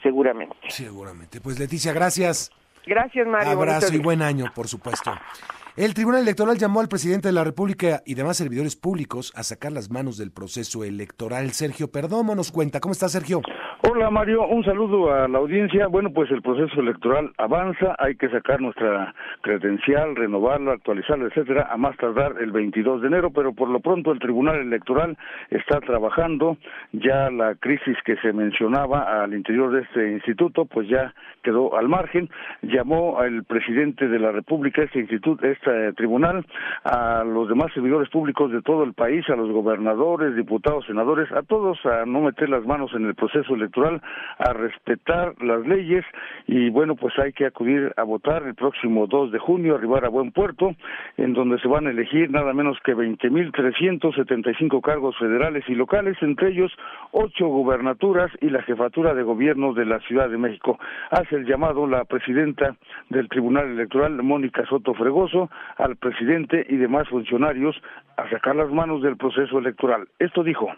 seguramente. Seguramente. Pues Leticia, gracias. Gracias, Mario. Abrazo y buen año, por supuesto. El Tribunal Electoral llamó al presidente de la República y demás servidores públicos a sacar las manos del proceso electoral. Sergio Perdomo nos cuenta. ¿Cómo está, Sergio? Hola, Mario. Un saludo a la audiencia. Bueno, pues el proceso electoral avanza. Hay que sacar nuestra credencial, renovarla, actualizarla, etcétera, a más tardar el 22 de enero, pero por lo pronto el Tribunal Electoral está trabajando. Ya la crisis que se mencionaba al interior de este instituto, pues ya quedó al margen. Llamó al presidente de la República, este instituto, este este tribunal a los demás servidores públicos de todo el país, a los gobernadores, diputados, senadores, a todos a no meter las manos en el proceso electoral, a respetar las leyes y bueno, pues hay que acudir a votar el próximo 2 de junio, arribar a buen puerto, en donde se van a elegir nada menos que 20.375 cargos federales y locales, entre ellos ocho gubernaturas y la jefatura de gobierno de la Ciudad de México. Hace el llamado la presidenta del Tribunal Electoral, Mónica Soto Fregoso, al presidente y demás funcionarios a sacar las manos del proceso electoral. Esto dijo.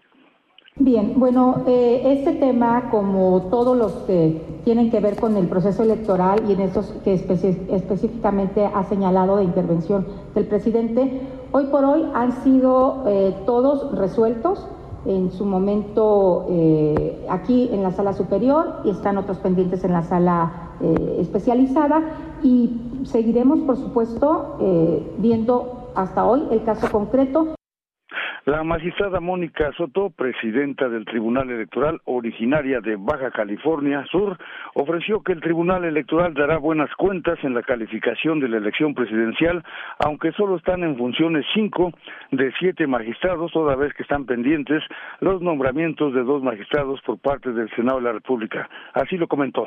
Bien, bueno, eh, este tema, como todos los que tienen que ver con el proceso electoral y en estos que específicamente ha señalado de intervención del presidente, hoy por hoy han sido eh, todos resueltos en su momento eh, aquí en la sala superior y están otros pendientes en la sala especializada y seguiremos, por supuesto, viendo hasta hoy el caso concreto. La magistrada Mónica Soto, presidenta del Tribunal Electoral originaria de Baja California Sur, ofreció que el Tribunal Electoral dará buenas cuentas en la calificación de la elección presidencial, aunque solo están en funciones cinco de siete magistrados, toda vez que están pendientes los nombramientos de dos magistrados por parte del Senado de la República. Así lo comentó.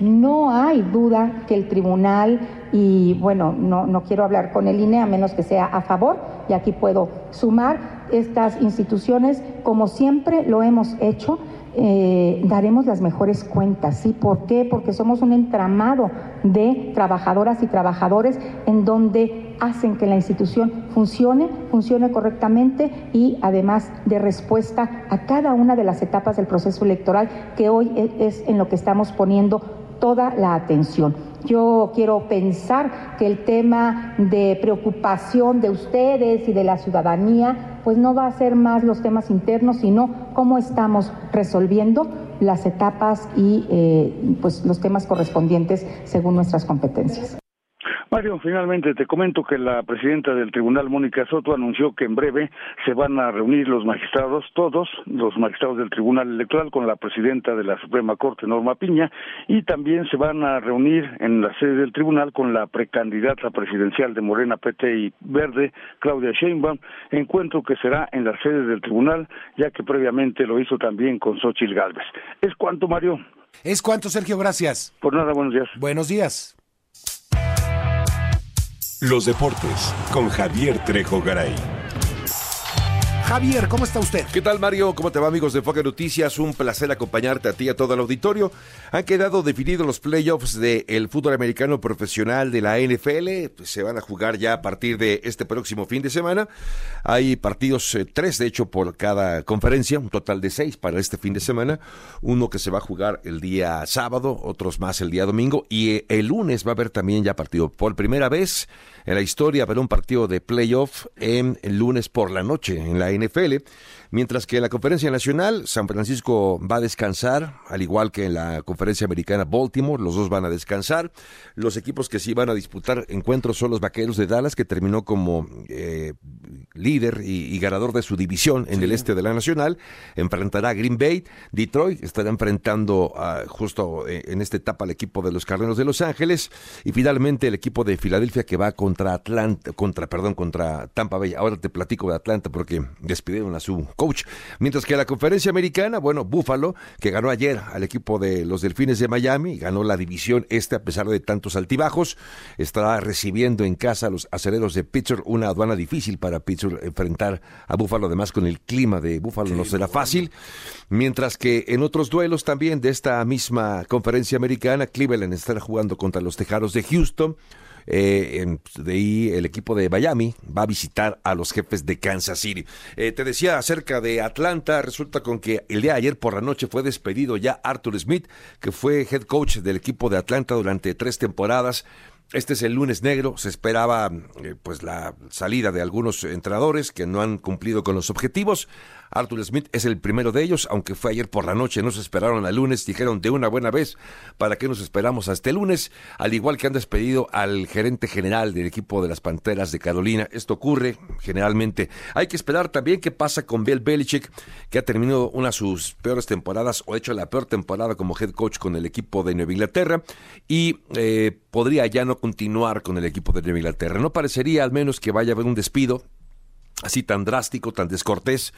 No hay duda que el tribunal, y bueno, no, no quiero hablar con el INE a menos que sea a favor, y aquí puedo sumar estas instituciones, como siempre lo hemos hecho, eh, daremos las mejores cuentas. ¿sí? ¿Por qué? Porque somos un entramado de trabajadoras y trabajadores en donde hacen que la institución funcione, funcione correctamente y además de respuesta a cada una de las etapas del proceso electoral que hoy e, es en lo que estamos poniendo toda la atención. Yo quiero pensar que el tema de preocupación de ustedes y de la ciudadanía, pues no va a ser más los temas internos, sino cómo estamos resolviendo las etapas y eh, pues los temas correspondientes según nuestras competencias. Mario, finalmente te comento que la presidenta del tribunal, Mónica Soto, anunció que en breve se van a reunir los magistrados, todos los magistrados del tribunal electoral, con la presidenta de la Suprema Corte, Norma Piña, y también se van a reunir en la sede del tribunal con la precandidata presidencial de Morena, PT y Verde, Claudia Sheinbaum, encuentro que será en la sede del tribunal, ya que previamente lo hizo también con Xochitl Gálvez. ¿Es cuánto, Mario? Es cuánto, Sergio, gracias. Por nada, buenos días. Buenos días. Los deportes con Javier Trejo Garay. Javier, ¿cómo está usted? ¿Qué tal, Mario? ¿Cómo te va, amigos de Foque Noticias? Un placer acompañarte a ti y a todo el auditorio. Han quedado definidos los playoffs del fútbol americano profesional de la NFL. Pues, se van a jugar ya a partir de este próximo fin de semana. Hay partidos, eh, tres de hecho, por cada conferencia, un total de seis para este fin de semana. Uno que se va a jugar el día sábado, otros más el día domingo. Y eh, el lunes va a haber también ya partido por primera vez en la historia habrá un partido de playoff en el lunes por la noche en la NFL, mientras que en la Conferencia Nacional San Francisco va a descansar, al igual que en la Conferencia Americana Baltimore, los dos van a descansar. Los equipos que sí van a disputar encuentros son los Vaqueros de Dallas, que terminó como eh, líder y, ganador de su división en el este de la Nacional, enfrentará a Green Bay. Detroit estará enfrentando justo eh, en esta etapa al equipo de los Carneros de Los Ángeles y finalmente el equipo de Filadelfia que va contra Atlanta, contra, perdón, contra Tampa Bay. Ahora te platico de Atlanta porque despidieron a su coach. Mientras que la conferencia americana, bueno, Buffalo, que ganó ayer al equipo de los Delfines de Miami, ganó la división este a pesar de tantos altibajos, estará recibiendo en casa a los acereros de Pittsburgh, una aduana difícil para Pittsburgh enfrentar a Buffalo, además con el clima de Buffalo no será fácil. Mientras que en otros duelos también de esta misma conferencia americana, Cleveland estará jugando contra los Tejaros de Houston. Eh, de ahí el equipo de Miami va a visitar a los jefes de Kansas City. Eh, te decía acerca de Atlanta, resulta con que el día de ayer por la noche fue despedido ya Arthur Smith, que fue head coach del equipo de Atlanta durante tres temporadas. Este es el lunes negro, se esperaba eh, pues la salida de algunos entrenadores que no han cumplido con los objetivos. Arthur Smith es el primero de ellos, aunque fue ayer por la noche, no se esperaron al lunes, dijeron de una buena vez, ¿para qué nos esperamos hasta el lunes? Al igual que han despedido al gerente general del equipo de las Panteras de Carolina. Esto ocurre generalmente. Hay que esperar también qué pasa con Bill Belichick, que ha terminado una de sus peores temporadas, o hecho la peor temporada como head coach con el equipo de Nueva Inglaterra, y eh, podría ya no continuar con el equipo de Nueva Inglaterra. No parecería al menos que vaya a haber un despido así tan drástico, tan descortés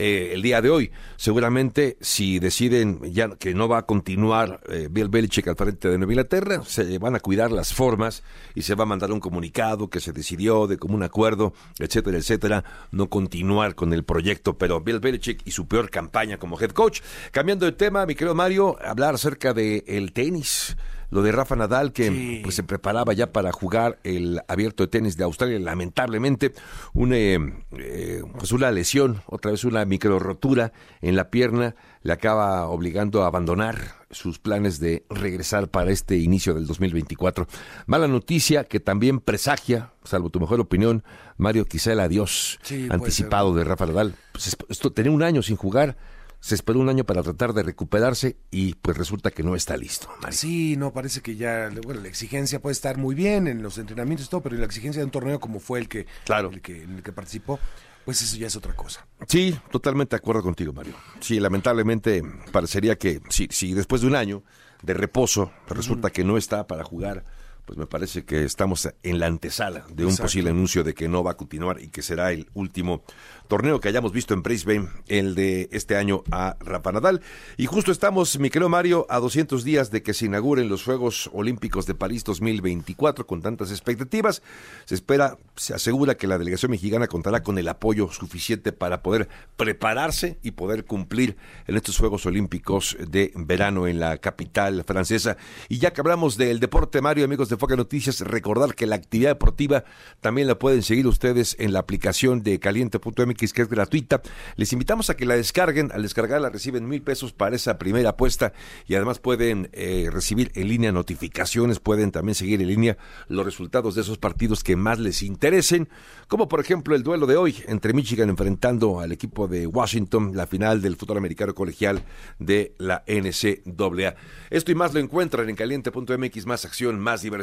eh, el día de hoy. Seguramente si deciden ya que no va a continuar eh, Bill Belichick al frente de Nueva Inglaterra, se van a cuidar las formas y se va a mandar un comunicado que se decidió de común acuerdo, etcétera, etcétera, no continuar con el proyecto, pero Bill Belichick y su peor campaña como head coach. Cambiando de tema, mi querido Mario, hablar acerca del el tenis lo de Rafa Nadal, que pues se preparaba ya para jugar el abierto de tenis de Australia. Lamentablemente, una, eh, eh, pues una lesión, otra vez una micro rotura en la pierna, le acaba obligando a abandonar sus planes de regresar para este inicio del 2024. Mala noticia que también presagia, salvo tu mejor opinión, Mario, quizá el adiós anticipado de Rafa Nadal. Pues esto tenía un año sin jugar se esperó un año para tratar de recuperarse y pues resulta que no está listo. Sí, no, parece que ya, bueno, la exigencia puede estar muy bien en los entrenamientos y todo, pero la exigencia de un torneo como fue el que, claro. el que, en el que participó, pues eso ya es otra cosa. Sí, totalmente de acuerdo contigo, Mario. Sí, lamentablemente parecería que si, si después de un año de reposo resulta que no está para jugar pues me parece que estamos en la antesala de un posible anuncio de que no va a continuar y que será el último torneo que hayamos visto en Brisbane, el de este año a Rafa Nadal. Y justo estamos, mi querido Mario, a 200 días de que se inauguren los Juegos Olímpicos de París 2024 con tantas expectativas. Se espera, se asegura que la delegación mexicana contará con el apoyo suficiente para poder prepararse y poder cumplir en estos Juegos Olímpicos de verano en la capital francesa. Y ya que hablamos del deporte, Mario, amigos de Foca Noticias, recordar que la actividad deportiva también la pueden seguir ustedes en la aplicación de caliente.mx que es gratuita. Les invitamos a que la descarguen. Al descargarla reciben mil pesos para esa primera apuesta y además pueden eh, recibir en línea notificaciones, pueden también seguir en línea los resultados de esos partidos que más les interesen, como por ejemplo el duelo de hoy entre Michigan enfrentando al equipo de Washington, la final del fútbol americano colegial de la NCAA. Esto y más lo encuentran en caliente.mx, más acción, más diversión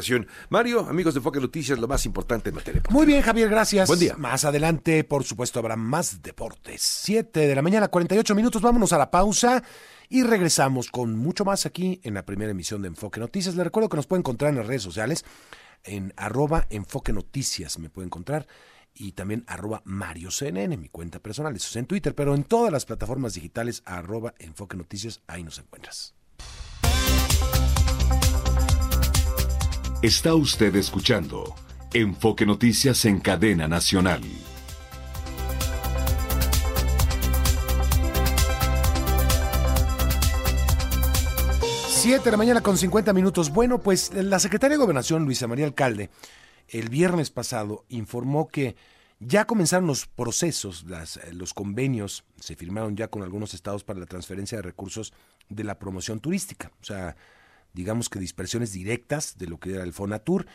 Mario, amigos de Foque Noticias, lo más importante en materia Muy bien, Javier, gracias. Buen día. Más adelante, por supuesto, habrá más deportes. Siete de la mañana, 48 minutos. Vámonos a la pausa y regresamos con mucho más aquí en la primera emisión de Enfoque Noticias. Les recuerdo que nos pueden encontrar en las redes sociales en arroba Enfoque Noticias. Me pueden encontrar y también arroba Mario CNN, mi cuenta personal. Eso es en Twitter, pero en todas las plataformas digitales arroba Enfoque Noticias, ahí nos encuentras. Está usted escuchando Enfoque Noticias en cadena nacional. Siete de la mañana con 50 minutos. Bueno, pues la secretaria de Gobernación, Luisa María Alcalde, el viernes pasado informó que ya comenzaron los procesos, los convenios, se firmaron ya con algunos estados para la transferencia de recursos de la promoción turística. O sea, digamos que dispersiones directas de lo que era el Fonatur,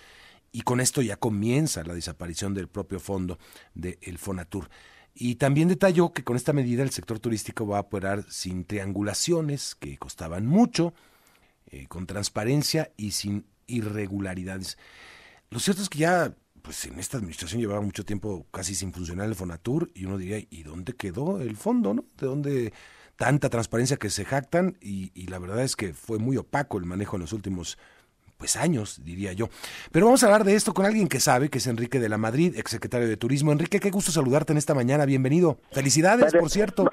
y con esto ya comienza la desaparición del propio fondo del Fonatur. Y también detalló que con esta medida el sector turístico va a operar sin triangulaciones que costaban mucho, eh, con transparencia y sin irregularidades. Lo cierto es que ya, pues en esta administración llevaba mucho tiempo casi sin funcionar el Fonatur y uno diría, ¿y dónde quedó el fondo? ¿no? ¿De dónde tanta transparencia que se jactan y, la verdad es que fue muy opaco el manejo en los últimos pues años, diría yo. Pero vamos a hablar de esto con alguien que sabe, que es Enrique de la Madrid, exsecretario de Turismo. Enrique, qué gusto saludarte en esta mañana, bienvenido. Felicidades, por cierto.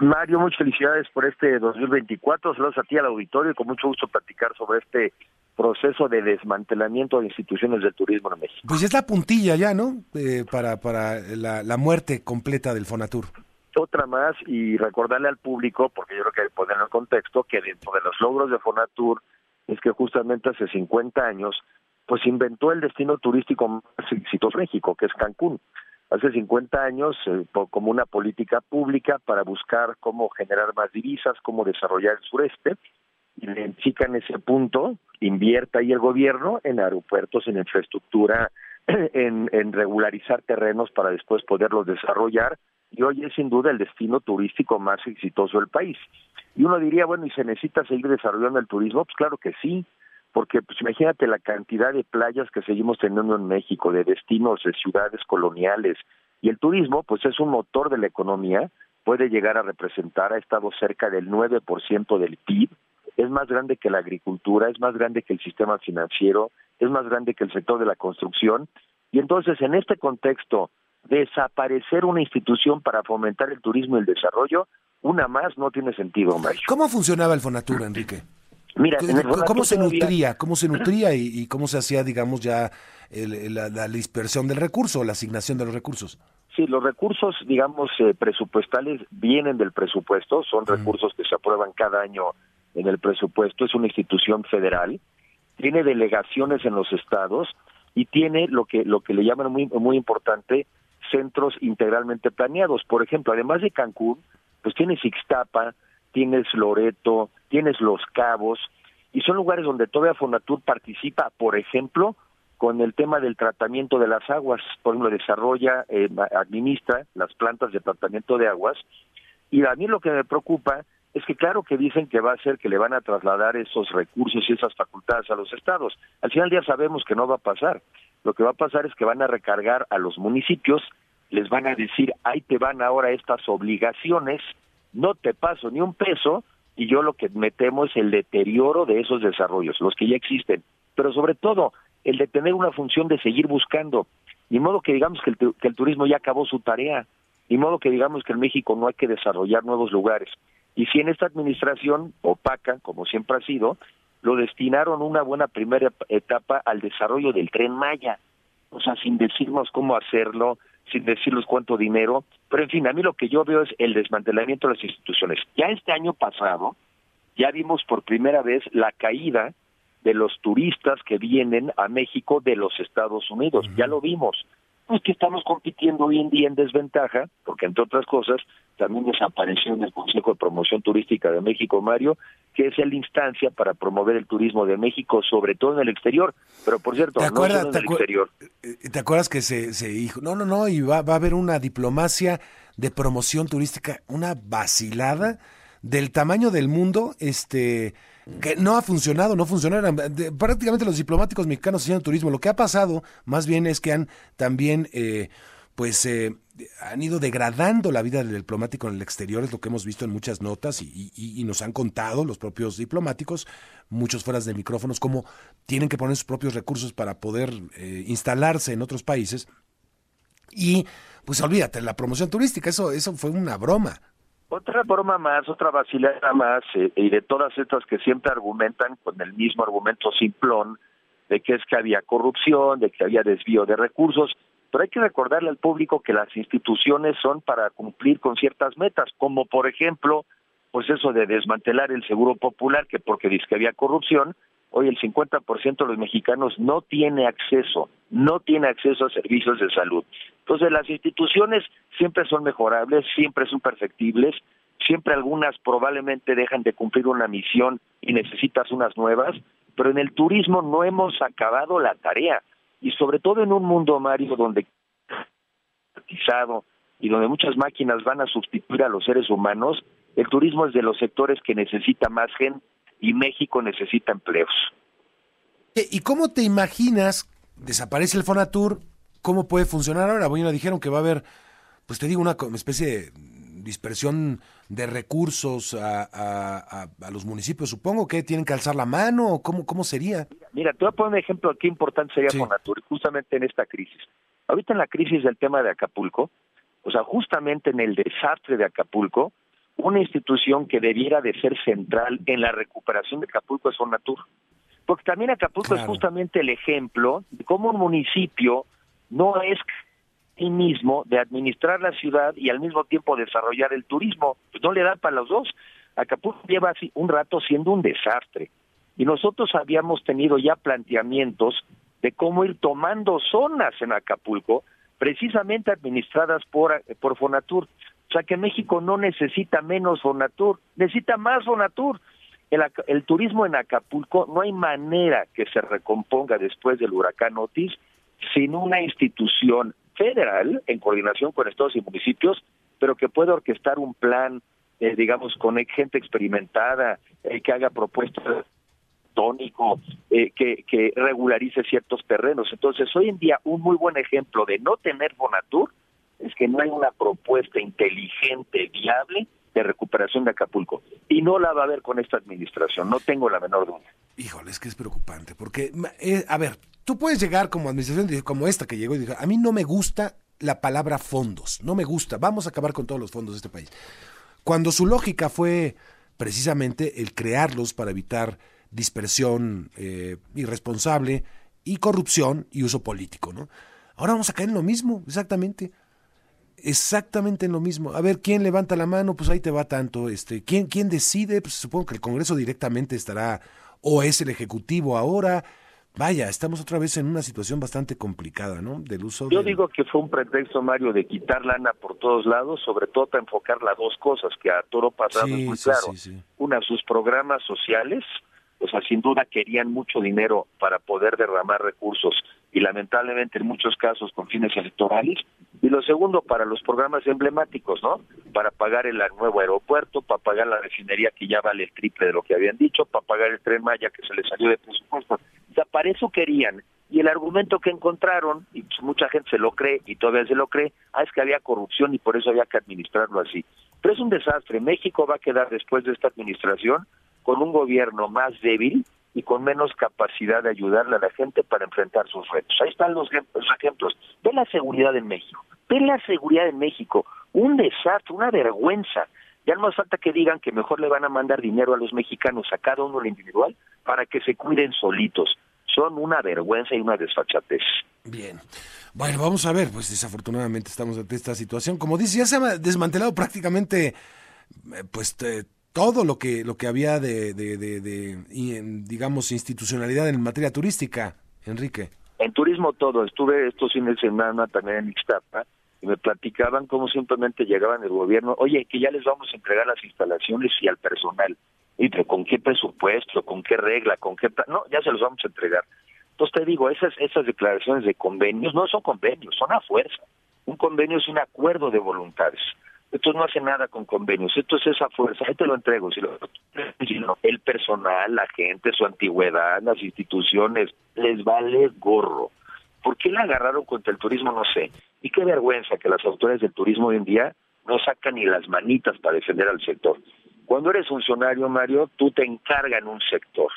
Mario, muchas felicidades por este 2024. Saludos a ti al auditorio y con mucho gusto platicar sobre este proceso de desmantelamiento de instituciones del turismo en México. Pues es la puntilla ya, ¿no? Eh, para para la, la muerte completa del Fonatur otra más y recordarle al público, porque yo creo que hay que ponerlo en contexto, que dentro de los logros de Fonatur es que justamente hace 50 años pues inventó el destino turístico más exitoso de México, que es Cancún. Hace 50 años, eh, como una política pública para buscar cómo generar más divisas, cómo desarrollar el sureste, identifica en ese punto, invierta ahí el gobierno en aeropuertos, en infraestructura, en, en regularizar terrenos para después poderlos desarrollar y hoy es sin duda el destino turístico más exitoso del país. Y uno diría, bueno, ¿y se necesita seguir desarrollando el turismo? Pues claro que sí, porque pues imagínate la cantidad de playas que seguimos teniendo en México, de destinos, de ciudades coloniales, y el turismo pues es un motor de la economía, puede llegar a representar, ha estado cerca del 9% del PIB, es más grande que la agricultura, es más grande que el sistema financiero, es más grande que el sector de la construcción, y entonces en este contexto desaparecer una institución para fomentar el turismo y el desarrollo, una más no tiene sentido, Mario. ¿Cómo funcionaba el Fonatura, Enrique? Mira, ¿cómo se nutría? ¿Cómo se nutría y, cómo se hacía, digamos, ya la, dispersión del recurso, la asignación de los recursos? Sí, los recursos, digamos, eh, presupuestales vienen del presupuesto, son recursos que se aprueban cada año en el presupuesto, es una institución federal tiene delegaciones en los estados y tiene lo que lo que le llaman muy muy importante centros integralmente planeados. Por ejemplo, además de Cancún, pues tienes Ixtapa, tienes Loreto, tienes Los Cabos, y son lugares donde todavía Fonatur participa, por ejemplo, con el tema del tratamiento de las aguas, por ejemplo, desarrolla, eh, administra las plantas de tratamiento de aguas, y a mí lo que me preocupa es que claro que dicen que va a ser que le van a trasladar esos recursos y esas facultades a los estados. Al final día sabemos que no va a pasar. Lo que va a pasar es que van a recargar a los municipios, les van a decir, ahí te van ahora estas obligaciones, no te paso ni un peso, y yo lo que me temo es el deterioro de esos desarrollos, los que ya existen, pero sobre todo el de tener una función de seguir buscando, ni modo que digamos que el, que el turismo ya acabó su tarea, ni modo que digamos que en México no hay que desarrollar nuevos lugares. Y si en esta administración opaca, como siempre ha sido, lo destinaron una buena primera etapa al desarrollo del tren Maya, o sea, sin decirnos cómo hacerlo, sin decirles cuánto dinero, pero en fin, a mí lo que yo veo es el desmantelamiento de las instituciones. Ya este año pasado, ya vimos por primera vez la caída de los turistas que vienen a México de los Estados Unidos, ya lo vimos. Pues que estamos compitiendo hoy en día en desventaja, porque entre otras cosas, también desapareció en el Consejo de Promoción Turística de México, Mario, que es la instancia para promover el turismo de México, sobre todo en el exterior. Pero por cierto, no solo en el exterior. Eh, ¿Te acuerdas que se, se dijo, no, no, no, y va, va a haber una diplomacia de promoción turística, una vacilada del tamaño del mundo, este que no ha funcionado, no funcionaron. Prácticamente los diplomáticos mexicanos haciendo turismo. Lo que ha pasado, más bien, es que han también, eh, pues, eh, han ido degradando la vida del diplomático en el exterior, es lo que hemos visto en muchas notas y, nos han contado los propios diplomáticos, muchos fuera de micrófonos, cómo tienen que poner sus propios recursos para poder eh, instalarse en otros países. Y, pues, olvídate, la promoción turística, eso, eso fue una broma. Otra broma más, otra vacilada más, eh, y de todas estas que siempre argumentan con el mismo argumento simplón, de que es que había corrupción, de que había desvío de recursos, pero hay que recordarle al público que las instituciones son para cumplir con ciertas metas, como por ejemplo, pues eso de desmantelar el seguro popular, que porque dice que había corrupción, hoy el 50% de los mexicanos no tiene acceso, no tiene acceso a servicios de salud. Entonces las instituciones siempre son mejorables, siempre son perfectibles, siempre algunas probablemente dejan de cumplir una misión y necesitas unas nuevas, pero en el turismo no hemos acabado la tarea y sobre todo en un mundo Mario donde y donde muchas máquinas van a sustituir a los seres humanos, el turismo es de los sectores que necesita más gente y México necesita empleos. ¿Y cómo te imaginas, desaparece el Fonatur, cómo puede funcionar ahora? Bueno, dijeron que va a haber, pues te digo, una especie de dispersión de recursos a, los municipios, supongo que tienen que alzar la mano, o cómo, cómo sería. Mira, te voy a poner un ejemplo qué importante sería Fonatur, justamente en esta crisis. Ahorita en la crisis del tema de Acapulco, o sea, justamente en el desastre de Acapulco, una institución que debiera de ser central en la recuperación de Acapulco es Fonatur. Porque también Acapulco es justamente el ejemplo de cómo un municipio no es sí mismo de administrar la ciudad y al mismo tiempo desarrollar el turismo. Pues no le da para los dos. Acapulco lleva así un rato siendo un desastre. Y nosotros habíamos tenido ya planteamientos de cómo ir tomando zonas en Acapulco, precisamente administradas por, por Fonatur. O sea que México no necesita menos Fonatur, necesita más Fonatur. El, el, turismo en Acapulco no hay manera que se recomponga después del huracán Otis sin una institución federal en coordinación con estados y municipios, pero que pueda orquestar un plan, eh, digamos, con gente experimentada, eh, que haga propuestas tónico, eh, que, que regularice ciertos terrenos. Entonces, hoy en día, un muy buen ejemplo de no tener Bonatur es que no hay una propuesta inteligente, viable de recuperación de Acapulco. Y no la va a haber con esta administración, no tengo la menor duda. Híjole, es que es preocupante, porque, eh, a ver, tú puedes llegar como administración como esta que llegó y dijo, a mí no me gusta la palabra fondos, no me gusta, vamos a acabar con todos los fondos de este país. Cuando su lógica fue precisamente el crearlos para evitar dispersión eh, irresponsable y corrupción y uso político, ¿no? Ahora vamos a caer en lo mismo, exactamente exactamente en lo mismo. A ver, ¿quién levanta la mano? Pues ahí te va tanto. Este, ¿quién, quién decide? Pues supongo que el Congreso directamente estará o es el Ejecutivo ahora. Vaya, estamos otra vez en una situación bastante complicada, ¿no? Del uso. Yo digo que fue un pretexto, Mario, de quitar lana por todos lados, sobre todo para enfocar las dos cosas que a Toro Pasado es muy claro. Una, sus programas sociales, o sea, sin duda querían mucho dinero para poder derramar recursos y lamentablemente en muchos casos con fines electorales. Y lo segundo, para los programas emblemáticos, ¿no? Para pagar el nuevo aeropuerto, para pagar la refinería que ya vale el triple de lo que habían dicho, para pagar el tren Maya que se les salió de presupuesto. O sea, para eso querían. Y el argumento que encontraron, y pues mucha gente se lo cree y todavía se lo cree, ah, es que había corrupción y por eso había que administrarlo así. Pero es un desastre. México va a quedar después de esta administración con un gobierno más débil y con menos capacidad de ayudarle a la gente para enfrentar sus retos. Ahí están los, ejemplos. Ve la seguridad en México. Ve la seguridad en México. Un desastre, una vergüenza. Ya no más falta que digan que mejor le van a mandar dinero a los mexicanos, a cada uno individual, para que se cuiden solitos. Son una vergüenza y una desfachatez. Bien. Bueno, vamos a ver, pues desafortunadamente estamos ante esta situación. Como dice, ya se ha desmantelado prácticamente, eh, pues, todo lo que lo que había de, de, de, digamos institucionalidad en materia turística, Enrique. En turismo todo, estuve estos fines de semana también en Ixtapa y me platicaban cómo simplemente llegaban el gobierno, oye, que ya les vamos a entregar las instalaciones y al personal. Y pero con qué presupuesto, con qué regla, con qué no, ya se los vamos a entregar. Entonces te digo, esas esas declaraciones de convenios no son convenios, son a fuerza. Un convenio es un acuerdo de voluntades. Esto no hace nada con convenios, esto es esa fuerza, ahí te lo entrego, si lo, el personal, la gente, su antigüedad, las instituciones, les vale gorro. ¿Por qué la agarraron contra el turismo? No sé. Y qué vergüenza que las autoridades del turismo hoy en día no sacan ni las manitas para defender al sector. Cuando eres funcionario, Mario, tú te encargas en un sector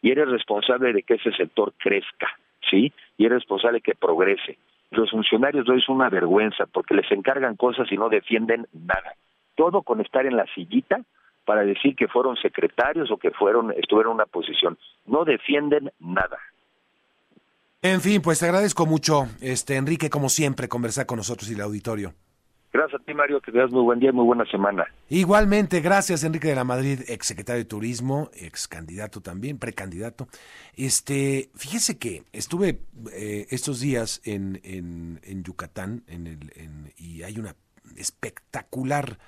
y eres responsable de que ese sector crezca, ¿sí? Y eres responsable de que progrese los funcionarios hoy una vergüenza porque les encargan cosas y no defienden nada. Todo con estar en la sillita para decir que fueron secretarios o que fueron estuvieron en una posición. No defienden nada. En fin, pues te agradezco mucho, este Enrique, como siempre, conversar con nosotros y el auditorio. Gracias a ti, Mario, que tengas muy buen día y muy buena semana. Igualmente, gracias, Enrique de la Madrid, ex secretario de Turismo, ex candidato también, precandidato. Este, fíjese que estuve eh, estos días en, en, Yucatán en el, y hay una espectacular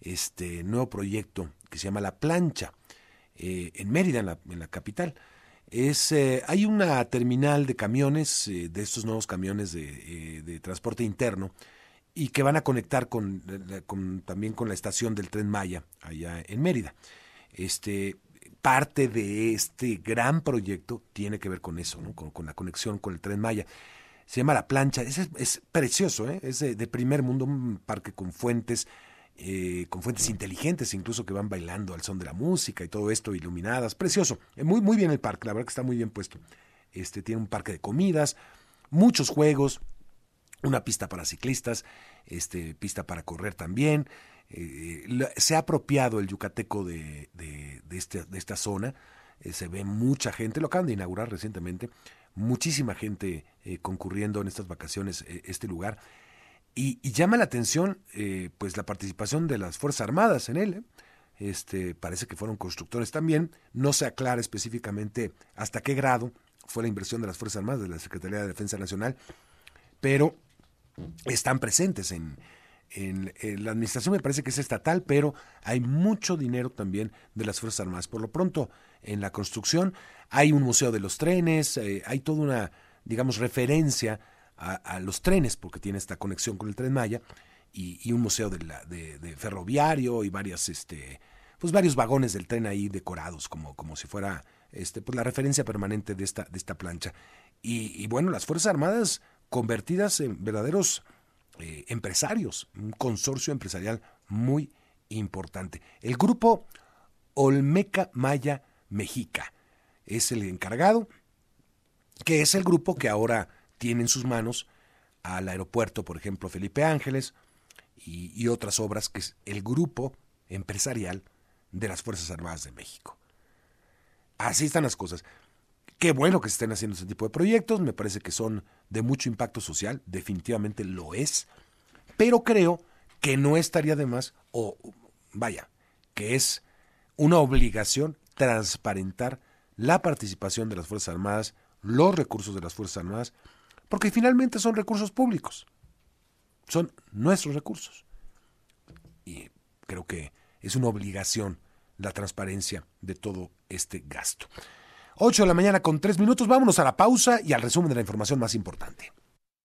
este nuevo proyecto que se llama La Plancha, eh, en Mérida, en la, en capital. Es, eh, hay una terminal de camiones, de estos nuevos camiones de, de transporte interno, y que van a conectar con, también con la estación del tren Maya allá en Mérida. Este, parte de este gran proyecto tiene que ver con eso, ¿no? con, la conexión con el tren Maya. Se llama La Plancha, es, es precioso, ¿eh? es de, primer mundo, un parque con fuentes, eh, con fuentes inteligentes incluso que van bailando al son de la música y todo esto, iluminadas, precioso, eh, muy, muy bien el parque, la verdad que está muy bien puesto. Este, tiene un parque de comidas, muchos juegos, una pista para ciclistas, este, pista para correr también. Eh, se ha apropiado el yucateco de, de, este, de esta zona, eh, se ve mucha gente, lo acaban de inaugurar recientemente, muchísima gente eh, concurriendo en estas vacaciones este lugar. Y, llama la atención pues la participación de las Fuerzas Armadas en él. Este, parece que fueron constructores también. No se aclara específicamente hasta qué grado fue la inversión de las Fuerzas Armadas, de la Secretaría de Defensa Nacional, pero están presentes en, en, la administración me parece que es estatal, pero hay mucho dinero también de las Fuerzas Armadas. Por lo pronto, en la construcción hay un museo de los trenes, eh, hay toda una, digamos, referencia a, los trenes, porque tiene esta conexión con el tren Maya, y, un museo de, la, de, ferroviario y varias, este, pues varios vagones del tren ahí decorados, como, como si fuera este, pues la referencia permanente de esta, de esta plancha. Y bueno, las Fuerzas Armadas convertidas en verdaderos eh, empresarios, un consorcio empresarial muy importante. El grupo Olmeca Maya Mexica es el encargado, que es el grupo que ahora tiene en sus manos al aeropuerto, por ejemplo, Felipe Ángeles y, y otras obras, que es el grupo empresarial de las Fuerzas Armadas de México. Así están las cosas. Qué bueno que se estén haciendo este tipo de proyectos, me parece que son de mucho impacto social, definitivamente lo es, pero creo que no estaría de más, o vaya, que es una obligación transparentar la participación de las Fuerzas Armadas, los recursos de las Fuerzas Armadas, porque finalmente son recursos públicos, son nuestros recursos. Y creo que es una obligación la transparencia de todo este gasto. 8 de la mañana con 3 minutos, vámonos a la pausa y al resumen de la información más importante.